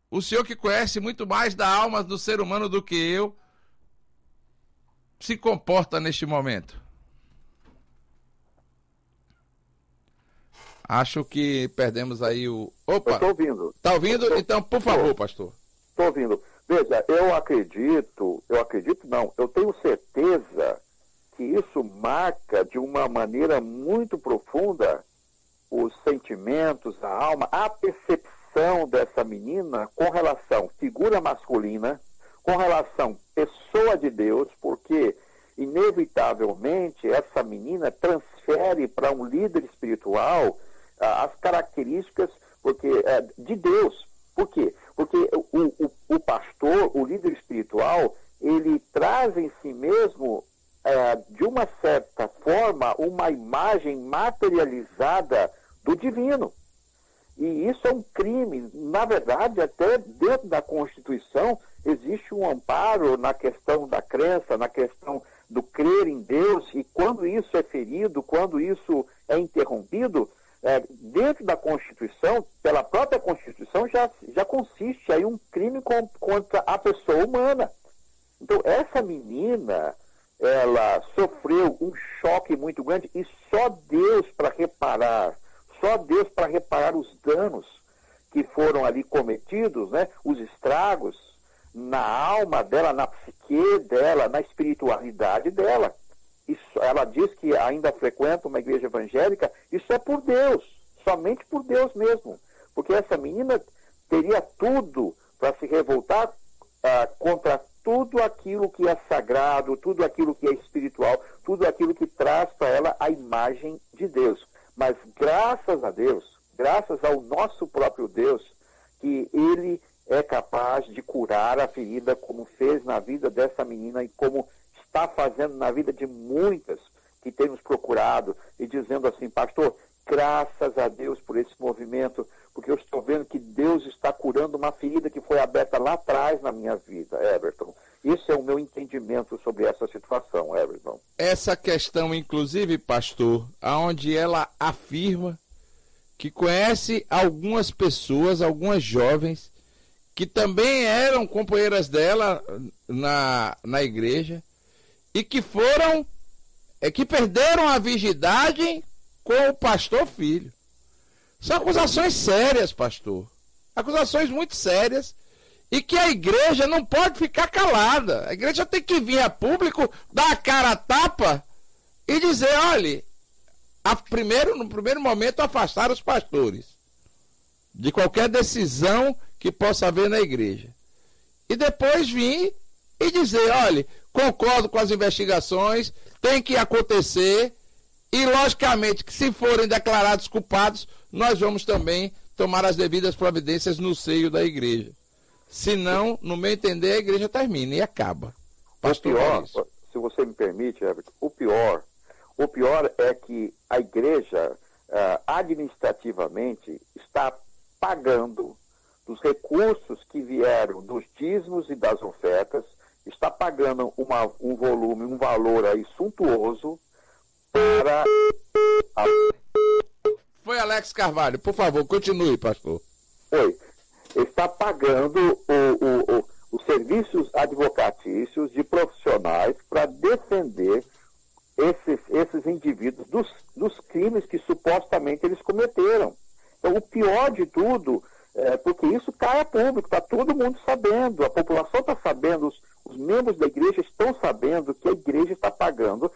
o senhor que conhece muito mais da alma do ser humano do que eu, se comporta neste momento? Acho que perdemos aí o. Opa! Estou ouvindo. Está ouvindo? Então, por favor, pastor. Estou ouvindo. Veja, eu acredito, eu acredito não, eu tenho certeza que isso marca de uma maneira muito profunda os sentimentos, a alma, a percepção dessa menina com relação figura masculina, com relação pessoa de Deus, porque inevitavelmente essa menina transfere para um líder espiritual ah, as características porque é, de Deus. Por quê? Porque o, o, o, pastor, o líder espiritual, ele traz em si mesmo, é, de uma certa forma, uma imagem materializada do divino. E isso é um crime. Na verdade, até dentro da Constituição existe um amparo na questão da crença, na questão do crer em Deus, e quando isso é ferido, quando isso é interrompido, é, dentro da Constituição, pela própria Constituição, já, já consiste aí um crime com, contra a pessoa humana. Então, essa menina, ela sofreu um choque muito grande e só Deus para reparar, só Deus para reparar os danos que foram ali cometidos, né, os estragos na alma dela, na psique dela, na espiritualidade dela isso, ela diz que ainda frequenta uma igreja evangélica, isso é por Deus, somente por Deus mesmo. Porque essa menina teria tudo para se revoltar ah, contra tudo aquilo que é sagrado, tudo aquilo que é espiritual, tudo aquilo que traz para ela a imagem de Deus. Mas graças a Deus, graças ao nosso próprio Deus, que Ele é capaz de curar a ferida, como fez na vida dessa menina e como está fazendo na vida de muitas que temos procurado e dizendo assim, pastor, graças a Deus por esse movimento, porque eu estou vendo que Deus está curando uma ferida que foi aberta lá atrás na minha vida, Everton. Esse é o meu entendimento sobre essa situação, Everton. Essa questão, inclusive, pastor, aonde ela afirma que conhece algumas pessoas, algumas jovens, que também eram companheiras dela na, na igreja e que foram, é, que perderam a virgindade com o pastor filho. São acusações sérias, pastor. Acusações muito sérias e que a igreja não pode ficar calada. A igreja tem que vir a público, dar a cara a tapa e dizer, olhe, a primeiro, no primeiro momento, afastar os pastores de qualquer decisão que possa haver na igreja. E depois vir e dizer, olha, concordo com as investigações, tem que acontecer, e logicamente que se forem declarados culpados, nós vamos também tomar as devidas providências no seio da igreja. Senão, no meu entender, a igreja termina e acaba. Pastor o pior, se você me permite, Everton, o pior, o pior é que a igreja uh, administrativamente está pagando dos recursos que vieram dos dízimos e das ofertas, está pagando uma, um volume, um valor aí suntuoso para. A... Foi Alex Carvalho, por favor, continue, pastor. Foi. Está pagando o, o, o, os serviços advocatícios de profissionais para defender esses, esses indivíduos dos, dos crimes que supostamente eles cometeram. Então, o pior de tudo é, porque isso cai a público, está todo mundo sabendo, a população está sabendo, os, os, membros da igreja estão sabendo que a igreja está pagando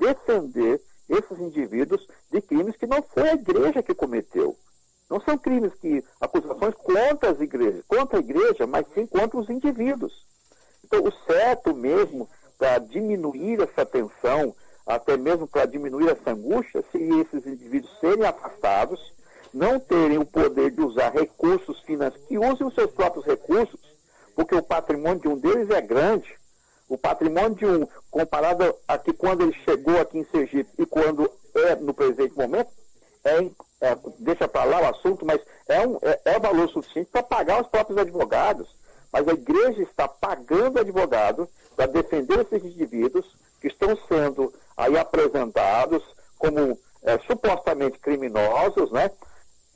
defender esses indivíduos de crimes que não foi a igreja que cometeu. Não são crimes que, acusações contra as igrejas, contra a igreja, mas sim contra os indivíduos. Então, o certo mesmo para diminuir essa tensão, até mesmo para diminuir essa angústia, seria esses indivíduos serem afastados, não terem o poder de usar recursos financeiros, que usem os seus próprios recursos, porque o patrimônio de um deles é grande. O patrimônio de um, comparado a que quando ele chegou aqui em Sergipe e quando é no presente momento, é, é deixa para lá o assunto, mas é, um, é, é valor suficiente para pagar os próprios advogados. Mas a igreja está pagando advogado para defender esses indivíduos que estão sendo aí apresentados como é, supostamente criminosos, né?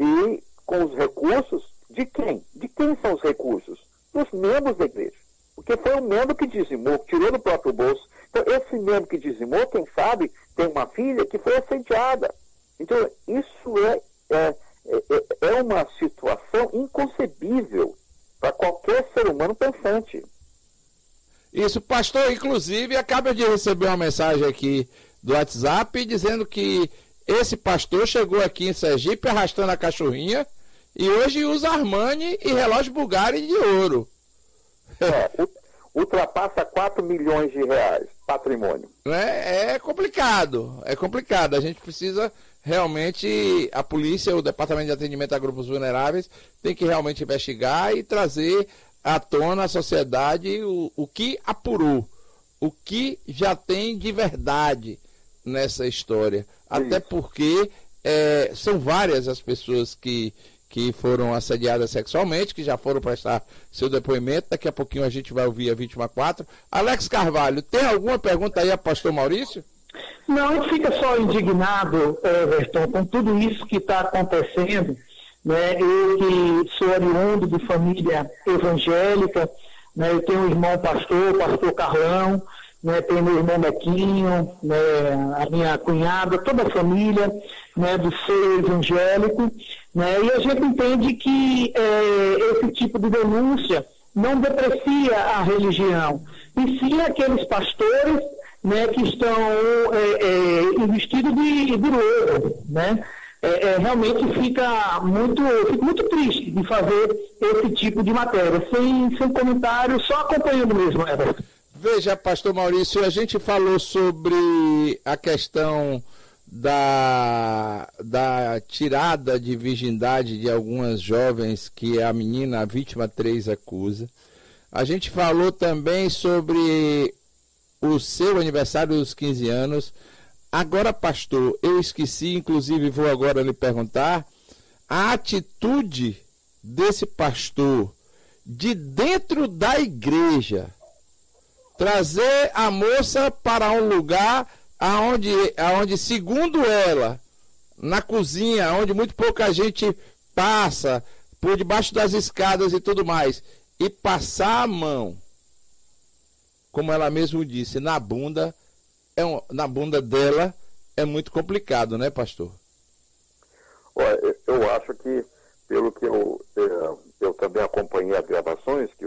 e com os recursos de quem? De quem são os recursos? Dos membros da igreja. Porque foi o membro que dizimou, que tirou do próprio bolso. Então, esse membro que dizimou, quem sabe, tem uma filha que foi assediada. Então, isso é, é, é, é uma situação inconcebível para qualquer ser humano pensante. Isso, pastor, inclusive, acaba de receber uma mensagem aqui do WhatsApp dizendo que esse pastor chegou aqui em Sergipe arrastando a cachorrinha e hoje usa Armani e relógio Bulgari de ouro. É, ultrapassa 4 milhões de reais patrimônio. É, é complicado, é complicado. A gente precisa realmente, a polícia, o Departamento de Atendimento a Grupos Vulneráveis, tem que realmente investigar e trazer à tona à sociedade o, o que apurou, o que já tem de verdade nessa história. Até porque é, são várias as pessoas que, que foram assediadas sexualmente, que já foram prestar seu depoimento. Daqui a pouquinho a gente vai ouvir a vítima 4. Alex Carvalho, tem alguma pergunta aí a pastor Maurício? Não, fica só indignado, Everton, com tudo isso que está acontecendo. Né? Eu que sou oriundo de família evangélica, né? eu tenho um irmão pastor, pastor Carlão, né, tem meu irmão Bequinho, né, a minha cunhada, toda a família né, do ser evangélico, né, e a gente entende que é, esse tipo de denúncia não deprecia a religião, e sim aqueles pastores né, que estão é, é, investidos de, de louro, né? É, é, realmente fica muito, muito triste de fazer esse tipo de matéria, sem, sem comentário, só acompanhando mesmo, Everton. Veja, pastor Maurício, a gente falou sobre a questão da, da tirada de virgindade de algumas jovens que a menina, a vítima 3, acusa. A gente falou também sobre o seu aniversário dos 15 anos. Agora, pastor, eu esqueci, inclusive vou agora lhe perguntar a atitude desse pastor de dentro da igreja trazer a moça para um lugar aonde, aonde segundo ela, na cozinha, onde muito pouca gente passa, por debaixo das escadas e tudo mais, e passar a mão, como ela mesmo disse, na bunda, é um, na bunda dela é muito complicado, né, pastor? Olha, eu acho que, pelo que eu, é, eu também acompanhei as gravações, que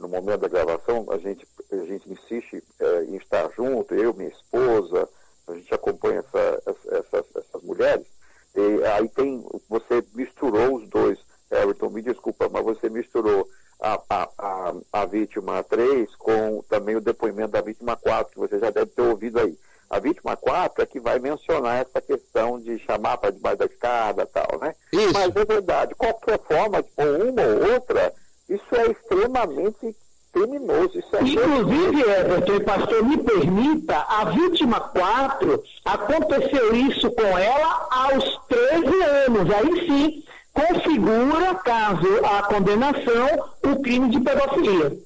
no momento da gravação a gente, a gente insiste é, em estar junto, eu, minha esposa, a gente acompanha essa, essas, essas mulheres, e aí tem, você misturou os dois, Everton, me desculpa, mas você misturou a, a, a, a vítima 3 com também o depoimento da vítima 4, que você já deve ter ouvido aí. A vítima 4 é que vai mencionar essa questão de chamar para debaixo da escada e tal, né? Isso. Mas é verdade, qualquer forma, ou uma ou outra, isso é extremamente criminoso. Isso é Inclusive, é, pastor, me permita, a vítima 4, aconteceu isso com ela aos 13 anos. Aí sim, configura, caso a condenação, o crime de pedofilia.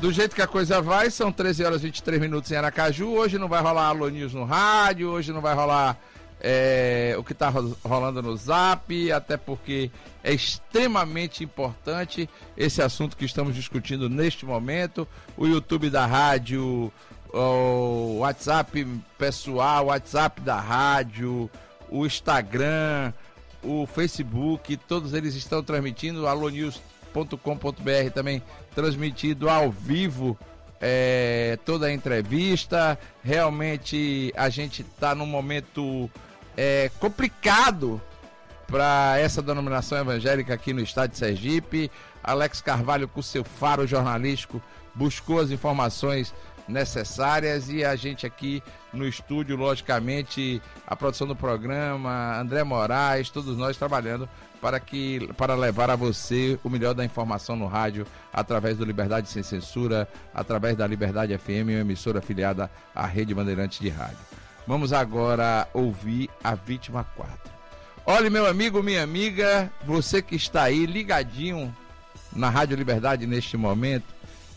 Do jeito que a coisa vai, são 13 horas e 23 minutos em Aracaju. Hoje não vai rolar Alô News no rádio, hoje não vai rolar é, o que está rolando no Zap, até porque é extremamente importante esse assunto que estamos discutindo neste momento. O YouTube da rádio, o WhatsApp pessoal, o WhatsApp da rádio, o Instagram, o Facebook, todos eles estão transmitindo. Alô News com.br também transmitido ao vivo é, toda a entrevista. Realmente a gente está num momento é, complicado para essa denominação evangélica aqui no estado de Sergipe. Alex Carvalho, com seu faro jornalístico, buscou as informações necessárias e a gente aqui no estúdio, logicamente, a produção do programa, André Moraes, todos nós trabalhando para que para levar a você o melhor da informação no rádio através do Liberdade sem Censura, através da Liberdade FM, uma emissora afiliada à Rede Bandeirantes de Rádio. Vamos agora ouvir a vítima 4. Olha, meu amigo, minha amiga, você que está aí ligadinho na Rádio Liberdade neste momento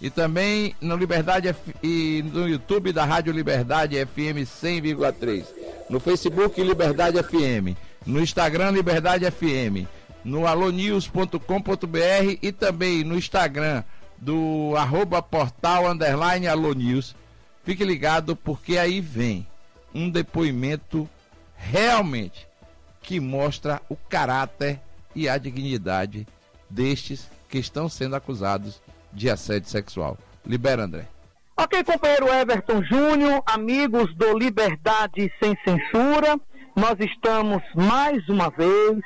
e também no Liberdade e no YouTube da Rádio Liberdade FM 100,3, no Facebook Liberdade FM no Instagram Liberdade FM, no alonews.com.br e também no Instagram do arroba portal underline alonews. Fique ligado porque aí vem um depoimento realmente que mostra o caráter e a dignidade destes que estão sendo acusados de assédio sexual. Libera, André. Ok, companheiro Everton Júnior, amigos do Liberdade Sem Censura nós estamos mais uma vez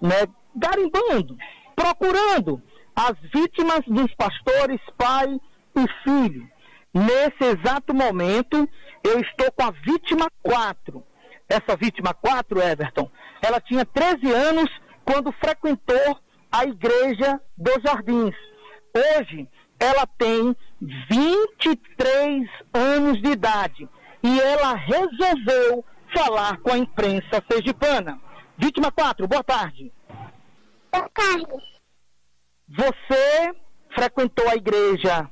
né, garimbando, procurando as vítimas dos pastores, pai e filho. Nesse exato momento, eu estou com a vítima 4. Essa vítima 4, Everton, ela tinha 13 anos quando frequentou a igreja dos Jardins. Hoje, ela tem 23 anos de idade e ela resolveu falar com a imprensa sergipana. Vítima 4, boa tarde. Boa tarde. Você frequentou a igreja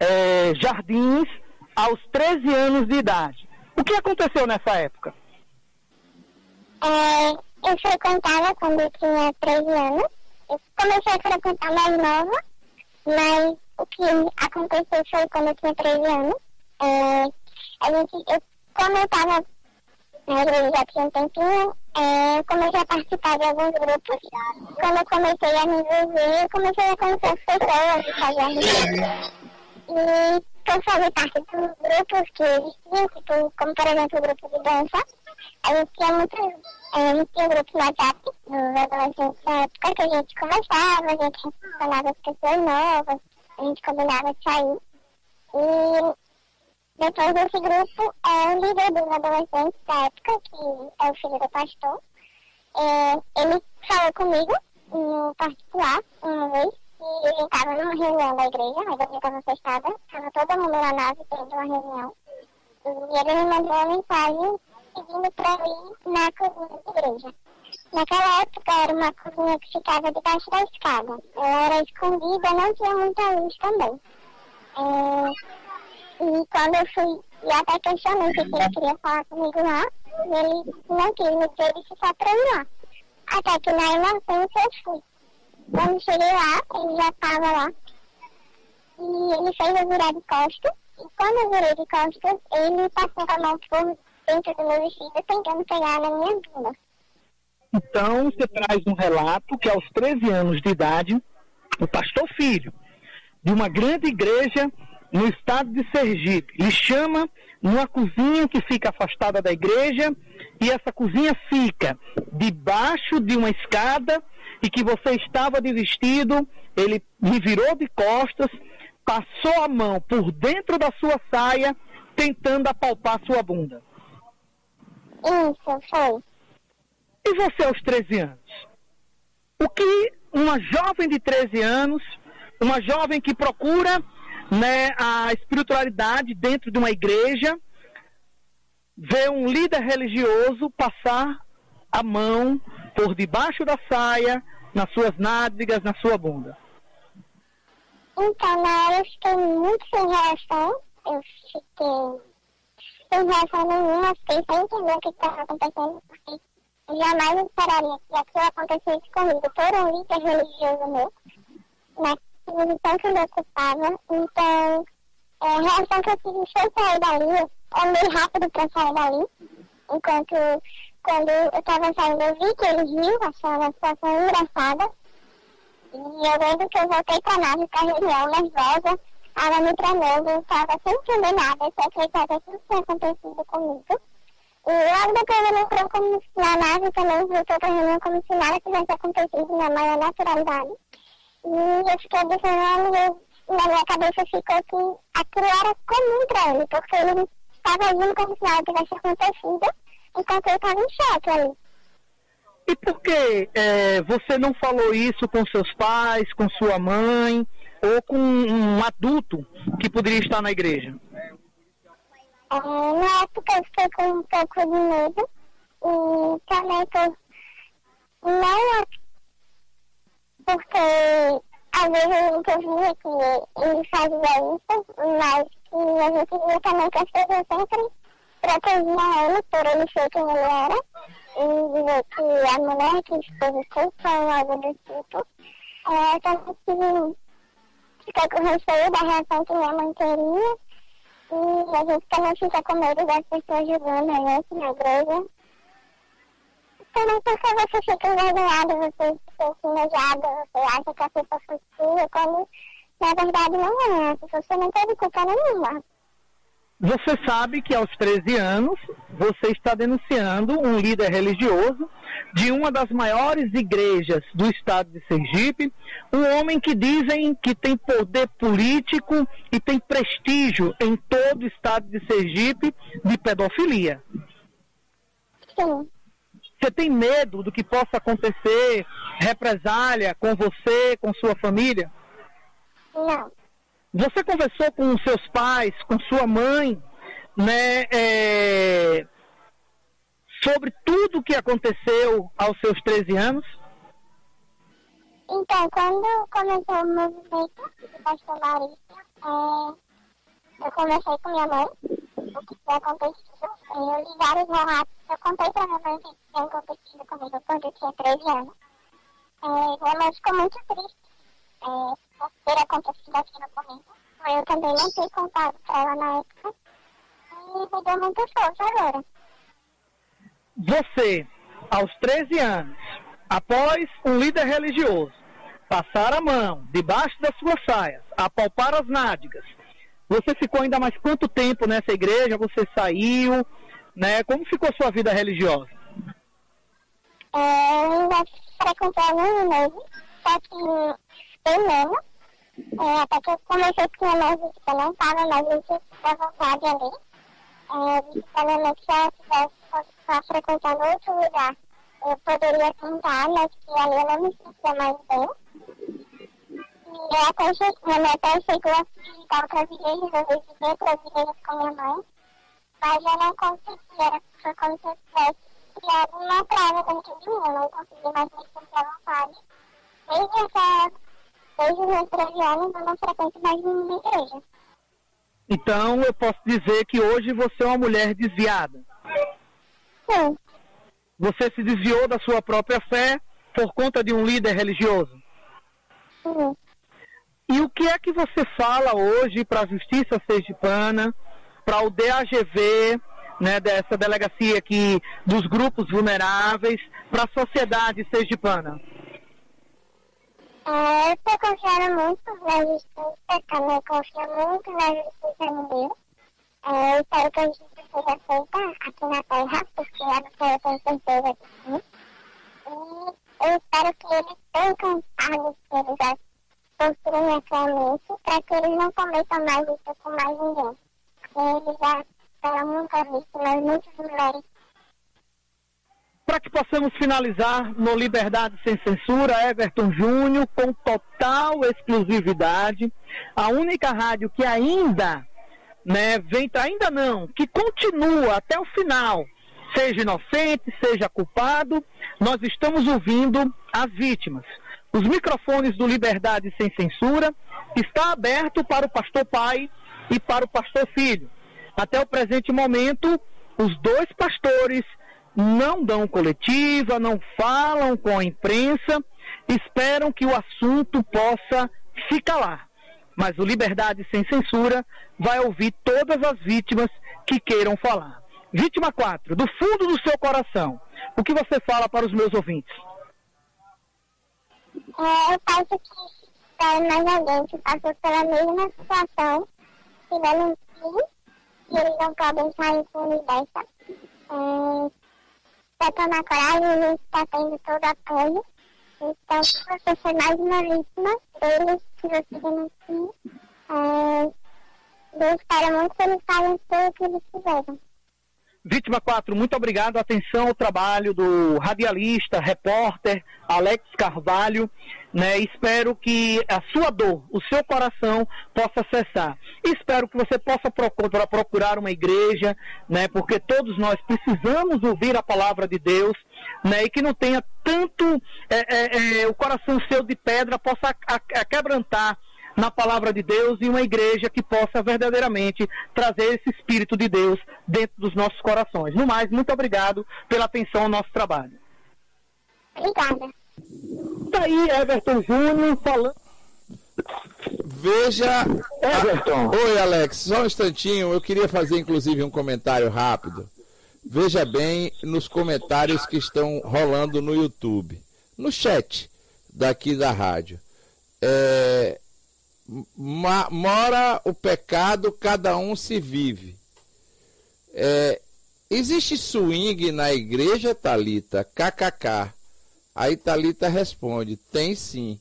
é, Jardins aos 13 anos de idade. O que aconteceu nessa época? É, eu frequentava quando eu tinha 13 anos. Eu comecei a frequentar mais nova, mas o que aconteceu foi quando eu tinha 13 anos. É, a gente, eu, como eu estava na igreja já tinha um tempinho, é, comecei a participar de alguns grupos. Quando eu comecei a me envolver, eu comecei a conhecer as pessoas, fazer amigos. E eu fazia parte dos grupos que existiam, tipo, como por exemplo o grupo de dança. A gente tinha muito, é, a gente tinha um grupo no WhatsApp dos adolescentes na época que a gente conversava, a gente relacionava as pessoas novas, a gente combinava de sair. E depois desse grupo, é, o líder dos adolescentes da época, que é o filho do pastor, é, ele falou comigo no particular, uma vez, e ele estava numa reunião da igreja, a igreja estava fechada, estava todo mundo na nave tendo uma reunião, e ele me mandou uma mensagem pedindo para ir na cozinha da igreja. Naquela época era uma cozinha que ficava debaixo da escada. Ela era escondida, não tinha muita luz também. É, e quando eu fui, e até questionei se ele queria falar comigo lá, ele não quis me dizer isso só para ir lá. Até que na inocência eu fui. Quando cheguei lá, ele já estava lá. E ele fez eu virar de costas. E quando eu virei de costas, ele passou a mão por dentro do meu vestido, tentando pegar na minha bunda. Então, você traz um relato que aos 13 anos de idade, o pastor filho de uma grande igreja no estado de Sergipe lhe chama numa cozinha que fica afastada da igreja e essa cozinha fica debaixo de uma escada e que você estava de vestido, ele lhe virou de costas, passou a mão por dentro da sua saia, tentando apalpar sua bunda. Isso, foi. E você aos 13 anos? O que uma jovem de 13 anos, uma jovem que procura né, a espiritualidade dentro de uma igreja, vê um líder religioso passar a mão por debaixo da saia, nas suas nádegas, na sua bunda? Então, na hora eu fiquei muito sem reação. Eu fiquei sem reação nenhuma, fiquei sem entender o que estava acontecendo, porque jamais esperaria que aquilo acontecesse comigo por um líder religioso meu, na posição que eu me ocupava. Então, é, a reação que eu tive foi sair dali, eu andei rápido para sair dali, enquanto quando eu estava saindo eu vi que ele riu, achando a situação engraçada. E eu lembro que eu voltei para a nave para a reunião, nervosa, estava me tremendo, estava sem entender nada, só acreditava que tudo tinha acontecido comigo. E logo depois ele entrou como na nave também, voltou para a reunião como se nada tivesse acontecido na maior naturalidade. E eu fiquei observando e na minha cabeça ficou que aquilo era comum para ele, porque ele estava agindo como se nada tivesse acontecido, enquanto eu estava em choque ali. E por que é, você não falou isso com seus pais, com sua mãe, ou com um adulto que poderia estar na igreja? É, na época eu fiquei com um pouco de medo e também por não porque às vezes a gente via que ele fazia isso, mas que a gente via também que as pessoas sempre protegiam ele por ele ser quem ele era e dizer que a mulher que culpa ou algo do tipo. É, eu fiquei com receio da reação que minha mãe teria e a gente também fica com medo das pessoas julgando a gente na igreja. Também porque você fica envergonhado, você se sente nojado, você acha que a culpa foi sua, quando na verdade não é, você não teve culpa nenhuma. Você sabe que aos 13 anos você está denunciando um líder religioso de uma das maiores igrejas do estado de Sergipe, um homem que dizem que tem poder político e tem prestígio em todo o estado de Sergipe de pedofilia. Sim. Você tem medo do que possa acontecer, represália com você, com sua família? Não. Você conversou com seus pais, com sua mãe, né, é, sobre tudo o que aconteceu aos seus 13 anos? Então, quando começou o movimento pastor Maurício, é, eu conversei com minha mãe o que tinha acontecido. Eu li vários relatos, eu contei pra minha mãe o que tinha acontecido comigo quando eu tinha 13 anos. É, minha mãe ficou muito triste é, ter acontecido aquilo comigo. Eu também não tenho contato pra ela na época. E me deu muita força agora. Você, aos 13 anos, após um líder religioso passar a mão debaixo das suas saias, apalpar as nádegas, você ficou ainda mais quanto tempo nessa igreja? Você saiu, né? Como ficou sua vida religiosa? É, eu ainda frequentei alguns meses, só que bem menos. É, até que eu comecei com a que eu não estava mais muito à vontade ali. É, eu que se ela tivesse só frequentando outro lugar, eu poderia tentar, mas que ali eu não me sentia mais bem. E eu até minha mãe até chegou a visitar outras igrejas, eu visitei outras igrejas com minha mãe, mas eu não conseguia, foi como se eu tivesse criado uma trava dentro de mim, eu não conseguia mais me sentir à vontade. Desde essa, desde os meus 13 anos, eu não frequento mais nenhuma igreja. Então eu posso dizer que hoje você é uma mulher desviada. Sim, Você se desviou da sua própria fé por conta de um líder religioso. sim. E o que é que você fala hoje para a Justiça Sergipana, para o DAGV, né, dessa delegacia aqui dos grupos vulneráveis, para a sociedade sergipana? É, confiando muito na justiça, também confio muito na justiça no Deus. É, espero que a justiça seja feita aqui na Terra, porque a eu tenho certeza que sim. E eu espero que eles que eles já construem essa mente, para que eles não cometam mais isso com mais ninguém. Porque eles já foram muitas vítimas, muitas mulheres. Para que possamos finalizar no Liberdade Sem Censura, Everton Júnior, com total exclusividade, a única rádio que ainda, né, vem, ainda não, que continua até o final, seja inocente, seja culpado, nós estamos ouvindo as vítimas. Os microfones do Liberdade Sem Censura está aberto para o pastor pai e para o pastor filho. Até o presente momento, os dois pastores não dão coletiva, não falam com a imprensa, esperam que o assunto possa se calar. Mas o Liberdade Sem Censura vai ouvir todas as vítimas que queiram falar. Vítima 4, do fundo do seu coração, o que você fala para os meus ouvintes? É, eu peço que espere mais alguém que passou pela mesma situação, que denuncie, que eles não podem sair impunes dessa. É, pra tomar coragem, a gente está tendo todo apoio. Então, se você for mais uma vítima deles, que você denuncie, é, eu espero muito que eles façam tudo o que eles fizeram. Vítima 4, muito obrigado. Atenção ao trabalho do radialista, repórter Alex Carvalho. Né? Espero que a sua dor, o seu coração possa cessar. Espero que você possa procurar, uma igreja, né? porque todos nós precisamos ouvir a palavra de Deus né? e que não tenha tanto é, é, é, o coração seu de pedra, possa a, a, quebrantar na palavra de Deus e uma igreja que possa verdadeiramente trazer esse Espírito de Deus dentro dos nossos corações. No mais, muito obrigado pela atenção ao nosso trabalho. Obrigada. Tá aí, Everton Júnior falando. Veja. Everton. A... Oi, Alex, só um instantinho. Eu queria fazer, inclusive, um comentário rápido. Veja bem nos comentários que estão rolando no YouTube, no chat daqui da rádio. É, mora o pecado, cada um se vive. É, existe swing na igreja, Talita? KKK. Aí Talita responde: tem sim.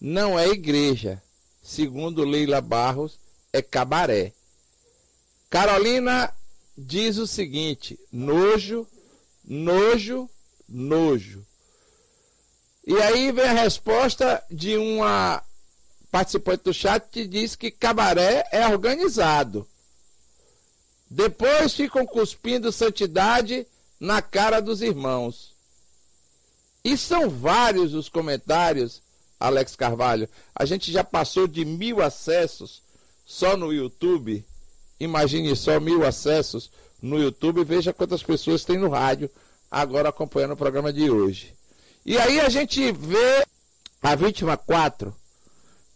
Não é igreja. Segundo Leila Barros, é cabaré. Carolina diz o seguinte: nojo, nojo, nojo. E aí vem a resposta de uma participante do chat que diz que cabaré é organizado. Depois ficam cuspindo santidade na cara dos irmãos. E são vários os comentários, Alex Carvalho. A gente já passou de mil acessos só no YouTube. Imagine só mil acessos no YouTube. Veja quantas pessoas tem no rádio agora acompanhando o programa de hoje. E aí a gente vê a vítima 4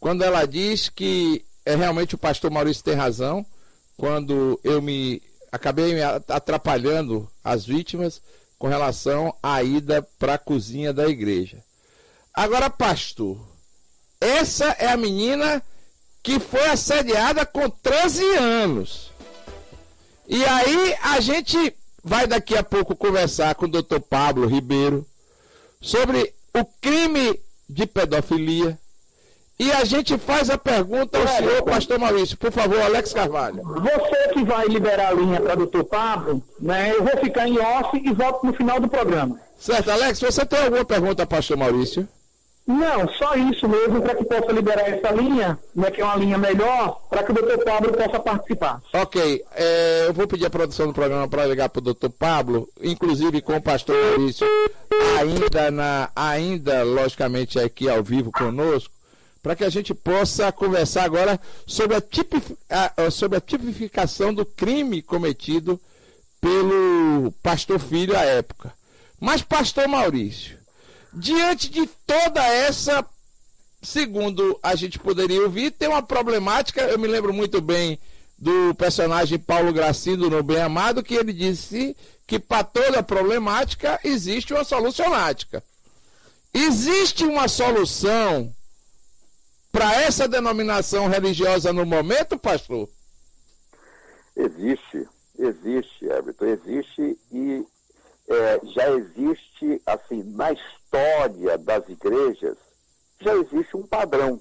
quando ela diz que é realmente o pastor Maurício tem razão, quando eu me acabei me atrapalhando as vítimas com relação à ida para a cozinha da igreja. Agora, pastor, essa é a menina que foi assediada com 13 anos. E aí a gente vai daqui a pouco conversar com o doutor Pablo Ribeiro sobre o crime de pedofilia e a gente faz a pergunta ao é, senhor, pastor Maurício. Por favor, Alex Carvalho. Você que vai liberar a linha para o doutor Pablo, né, eu vou ficar em off e volto no final do programa. Certo, Alex, você tem alguma pergunta, pastor Maurício? Não, só isso mesmo, para que possa liberar essa linha, né, que é uma linha melhor, para que o doutor Pablo possa participar. Ok, é, eu vou pedir a produção do programa para ligar para o doutor Pablo, inclusive com o pastor Maurício, ainda, na, ainda logicamente aqui ao vivo conosco, para que a gente possa conversar agora sobre a, a, sobre a tipificação do crime cometido pelo pastor filho à época. Mas, pastor Maurício, diante de toda essa, segundo a gente poderia ouvir, tem uma problemática, eu me lembro muito bem do personagem Paulo Gracindo no Bem Amado, que ele disse que para toda problemática existe uma solucionática. Existe uma solução para essa denominação religiosa no momento, pastor? Existe, existe, Everton, existe e é, já existe, assim, na história das igrejas, já existe um padrão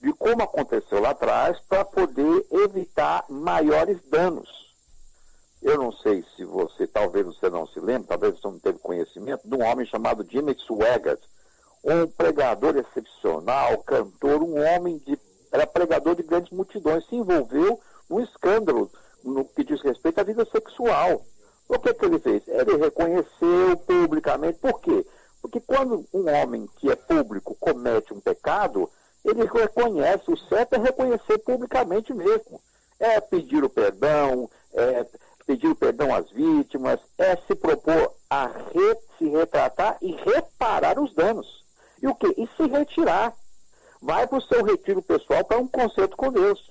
de como aconteceu lá atrás para poder evitar maiores danos. Eu não sei se você, talvez você não se lembre, talvez você não teve conhecimento, de um homem chamado Jimmy Swaggart, um pregador excepcional, cantor, um homem de. era pregador de grandes multidões, se envolveu num escândalo no que diz respeito à vida sexual. O que, que ele fez? Ele reconheceu publicamente. Por quê? Porque quando um homem que é público comete um pecado, ele reconhece, o certo é reconhecer publicamente mesmo. É pedir o perdão, é pedir o perdão às vítimas, é se propor a re, se retratar e reparar os danos. E o quê? E se retirar. Vai para o seu retiro pessoal para um concerto com Deus.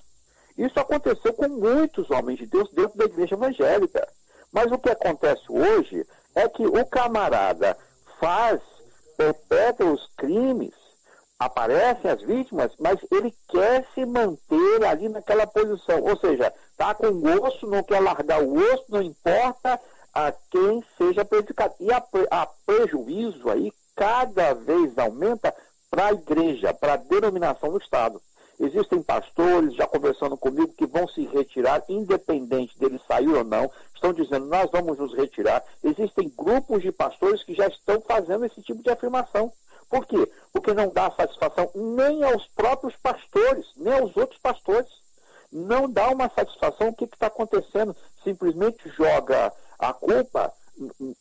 Isso aconteceu com muitos homens de Deus dentro da igreja evangélica. Mas o que acontece hoje é que o camarada faz, perpetra os crimes, aparecem as vítimas, mas ele quer se manter ali naquela posição. Ou seja, está com osso, não quer largar o osso, não importa a quem seja prejudicado. E a, a prejuízo aí cada vez aumenta para a igreja, para a denominação do Estado. Existem pastores já conversando comigo que vão se retirar, independente dele sair ou não, estão dizendo nós vamos nos retirar. Existem grupos de pastores que já estão fazendo esse tipo de afirmação. Por quê? Porque não dá satisfação nem aos próprios pastores, nem aos outros pastores. Não dá uma satisfação o que está acontecendo. Simplesmente joga a culpa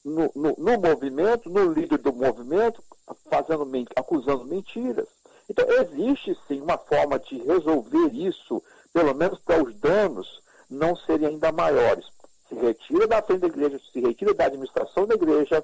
no, no, no, movimento, no líder do movimento, fazendo, acusando mentiras. Então, existe sim uma forma de resolver isso, pelo menos para os danos não serem ainda maiores. Se retira da frente da igreja, se retira da administração da igreja,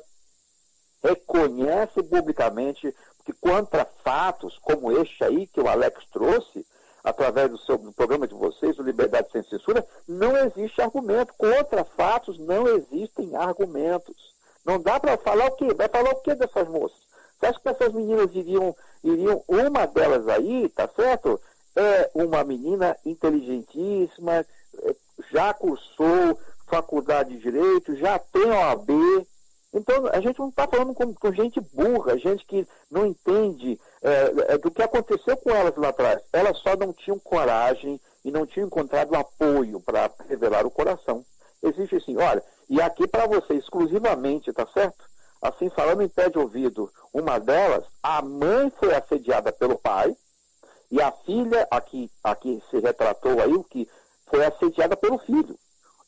reconhece publicamente que contra fatos como este aí que o Alex trouxe, através do, seu, do programa de vocês, o Liberdade Sem Censura, não existe argumento. Contra fatos não existem argumentos. Não dá para falar o quê? Vai falar o quê dessas moças? Você acha que essas meninas iriam, iriam, uma delas aí, tá certo? É uma menina inteligentíssima, é, já cursou faculdade de Direito, já tem OAB. Então, a gente não está falando com, com, gente burra, gente que não entende é, é, do que aconteceu com elas lá atrás. Elas só não tinham coragem e não tinham encontrado apoio para revelar o coração. Existe assim, olha, e aqui para você exclusivamente, tá certo? Assim, falando em pé de ouvido, uma delas, a mãe foi assediada pelo pai, e a filha, aqui, aqui se retratou aí, o que foi assediada pelo filho.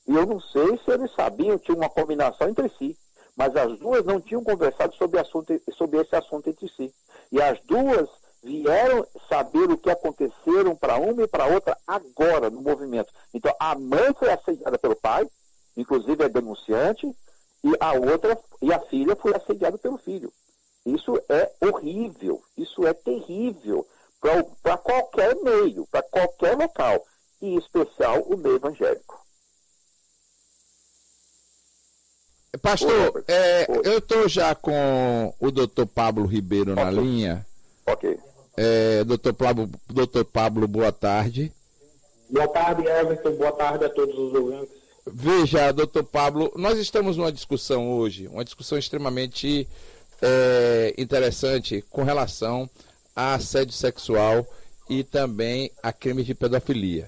E eu não sei se eles sabiam, tinha uma combinação entre si, mas as duas não tinham conversado sobre, assunto, sobre esse assunto entre si. E as duas vieram saber o que aconteceram para uma e para outra agora no movimento. Então, a mãe foi assediada pelo pai, inclusive é denunciante, e a outra, e a filha foi assediada pelo filho. Isso é horrível, isso é terrível para qualquer meio, para qualquer local, e em especial o meio evangélico. Pastor, é, eu estou já com o doutor Pablo Ribeiro okay. na linha. Ok. É, doutor, Pablo, doutor Pablo, boa tarde. Boa tarde, Everton. Boa tarde a todos os ouvintes. Veja, doutor Pablo, nós estamos numa discussão hoje, uma discussão extremamente é, interessante com relação a assédio sexual e também a crimes de pedofilia.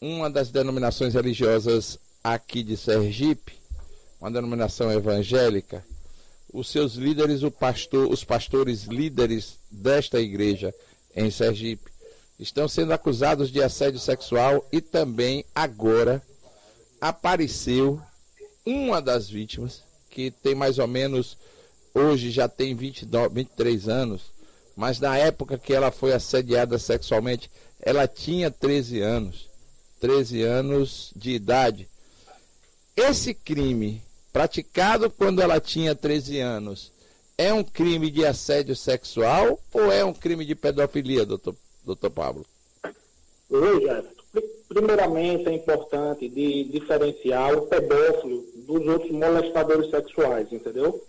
Uma das denominações religiosas aqui de Sergipe, uma denominação evangélica, os seus líderes, pastor, os pastores líderes desta igreja em Sergipe, estão sendo acusados de assédio sexual e também agora apareceu uma das vítimas, que tem mais ou menos, hoje já tem 29, 23 anos, mas na época que ela foi assediada sexualmente, ela tinha 13 anos. 13 anos de idade. Esse crime, praticado quando ela tinha 13 anos, é um crime de assédio sexual ou é um crime de pedofilia, doutor, doutor Pablo? Veja, primeiramente é importante de diferenciar o pedófilo dos outros molestadores sexuais, entendeu?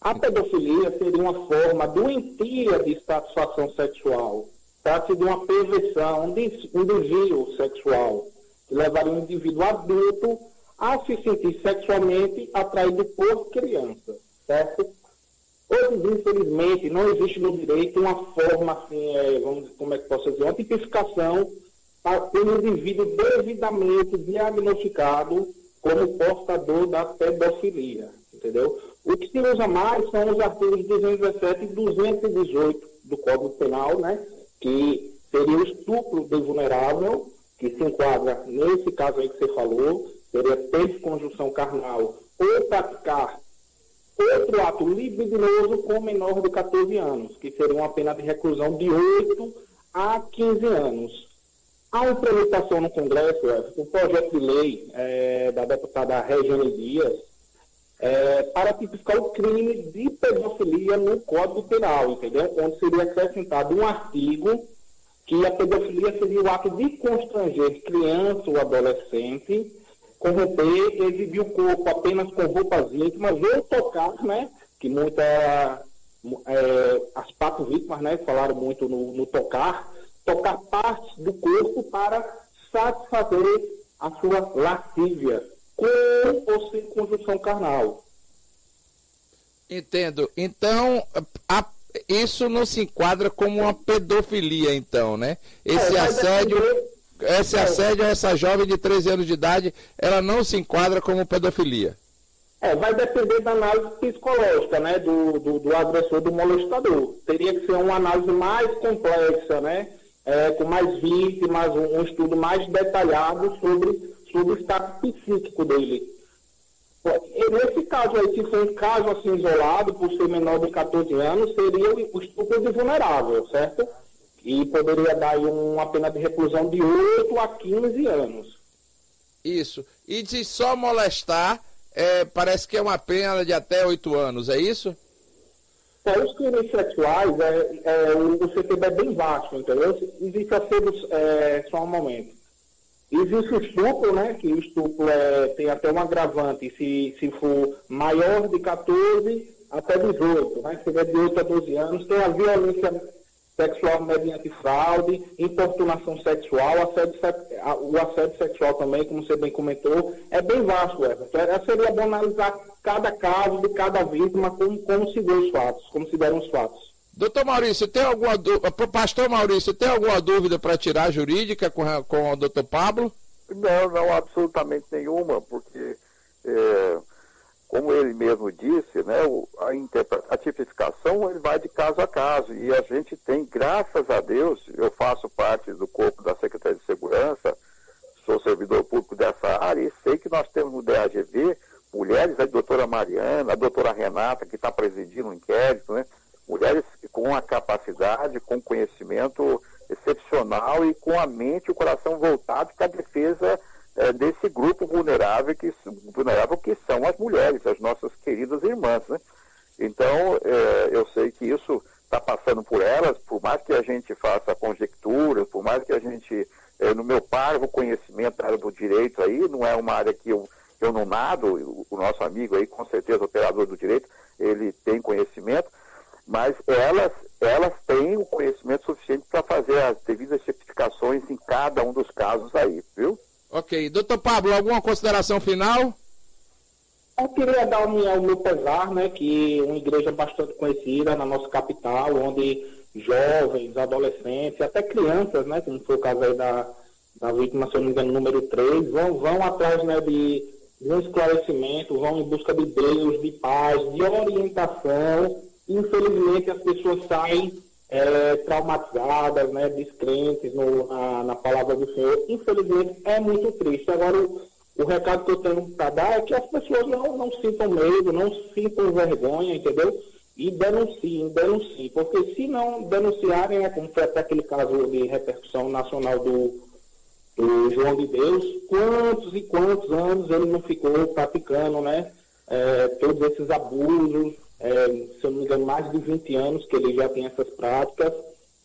A pedofilia seria uma forma doentia de satisfação sexual. Trata-se de uma perversão, um desvio sexual, que levaria um indivíduo adulto a se sentir sexualmente atraído por criança, certo? Hoje, infelizmente, não existe no direito uma forma, assim, é, vamos, como é que posso dizer, uma tipificação pelo indivíduo devidamente diagnosticado como portador da pedofilia, entendeu? O que se usa mais são os artigos 217 e 218 do Código Penal, né? Que seria o estupro de vulnerável, que se enquadra nesse caso aí que você falou, seria ter conjunção carnal ou praticar outro ato libidinoso com menor de 14 anos, que seria uma pena de reclusão de 8 a 15 anos. Há uma tramitação no Congresso, o projeto de lei é, da deputada Regiane Dias, é, para tipificar o crime de pedofilia no Código Penal, entendeu? Onde seria acrescentado um artigo que a pedofilia seria o ato de constranger criança ou adolescente, corromper, exibir o corpo apenas com roupas íntimas ou tocar, né? Que muita, é, as quatro vítimas, né? Falaram muito no, no tocar, tocar partes do corpo para satisfazer a sua lascívia, com ou sem conjunção carnal. Entendo. Então, a, isso não se enquadra como uma pedofilia, então, né? Esse é, assédio, depender... esse é. assédio a essa jovem de 13 anos de idade, ela não se enquadra como pedofilia. É, vai depender da análise psicológica, né, do, do, do agressor, do molestador. Teria que ser uma análise mais complexa, né? É, com mais vítimas, um, um, estudo mais detalhado sobre, sobre o estado psíquico dele. Nesse caso aí, se for um caso assim isolado, por ser menor de 14 anos, seria o estupro de vulnerável, certo? E poderia dar uma pena de reclusão de 8 a 15 anos. Isso. E de só molestar, é, parece que é uma pena de até 8 anos, é isso? Para os crimes sexuais, é, é, o CTB é bem vasto, entendeu? Existe assédio é, só um momento. Existe o estupro, né? Que o estupro é, tem até um agravante se, se for maior de 14 até 18, né? Se tiver de 8 a 12 anos, tem a violência sexual mediante fraude, importunação sexual, assédio, o assédio sexual também, como você bem comentou, é bem vasto, Everton. É, seria bom analisar cada caso de cada vítima, como, como se deu os fatos, como se deram os fatos. Doutor Maurício, tem alguma dúvida, pastor Maurício, tem alguma dúvida para tirar jurídica com, com o doutor Pablo? Não, não, absolutamente nenhuma, porque é, como ele mesmo disse, né, a, tipificação ele vai de caso a caso. E a gente tem, graças a Deus, eu faço parte do corpo da Secretaria de Segurança, sou servidor público dessa área e sei que nós temos no DAGV mulheres, a doutora Mariana, a doutora Renata, que está presidindo o inquérito, né? mulheres com a capacidade, com conhecimento excepcional e com a mente e o coração voltado para a defesa é, desse grupo vulnerável que, vulnerável que são as mulheres, as nossas queridas irmãs. Né? Então, é, eu sei que isso está passando por elas, por mais que a gente faça conjecturas, por mais que a gente, é, no meu parvo conhecimento da área do direito aí, não é uma área que eu, eu não nado, o, nosso amigo aí, com certeza, operador do direito, ele tem conhecimento, mas elas, elas têm o conhecimento suficiente para fazer as devidas certificações em cada um dos casos aí, viu? Ok. Doutor Pablo, alguma consideração final? Eu queria dar o meu, pesar, né, que uma igreja bastante conhecida na nossa capital, onde jovens, adolescentes, até crianças, né, como foi o caso aí da, da vítima, se eu não me engano, número 3, vão, vão atrás né, de, de um esclarecimento, vão em busca de Deus, de paz, de orientação. Infelizmente, as pessoas saem é, traumatizadas, né, descrentes no, na, na, palavra do Senhor. Infelizmente, é muito triste. Agora, o, o recado que eu tenho para dar é que as pessoas não, não sintam medo, não sintam vergonha, entendeu? E denunciem, denunciem. Porque se não denunciarem, é como foi até aquele caso de repercussão nacional do, do João de Deus, quantos e quantos anos ele não ficou praticando, né? É, todos esses abusos, é, se eu não me engano, mais de 20 anos que ele já tem essas práticas.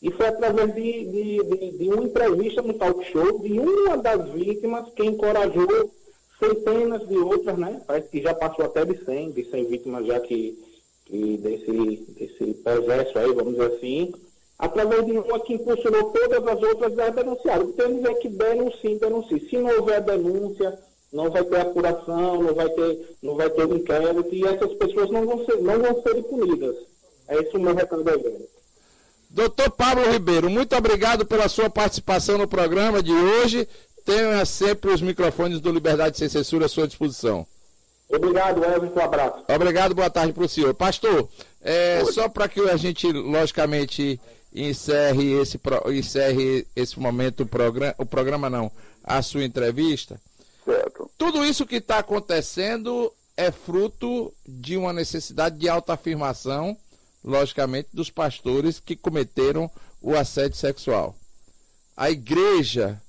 E foi através de, de, de, de uma entrevista no talk show de uma das vítimas que encorajou centenas de outras, né? Parece que já passou até de 100, de 100 vítimas já que, que desse, desse processo aí, vamos dizer assim, através de uma que impulsionou todas as outras a denunciar. Temos é que denunciem, denunciem. Se não houver denúncia, não vai ter apuração, não vai ter, não vai ter inquérito e essas pessoas não vão ser, não vão ser punidas. É isso o meu recado aí. Doutor Pablo Ribeiro, muito obrigado pela sua participação no programa de hoje. Tenha sempre os microfones do Liberdade Sem Censura à sua disposição. Obrigado, Everton. Um abraço. Obrigado, boa tarde para o senhor. Pastor, é, só para que a gente, logicamente, encerre esse, encerre esse momento, o programa, o programa não, a sua entrevista, Certo. Tudo isso que está acontecendo é fruto de uma necessidade de autoafirmação, logicamente, dos pastores que cometeram o assédio sexual. A igreja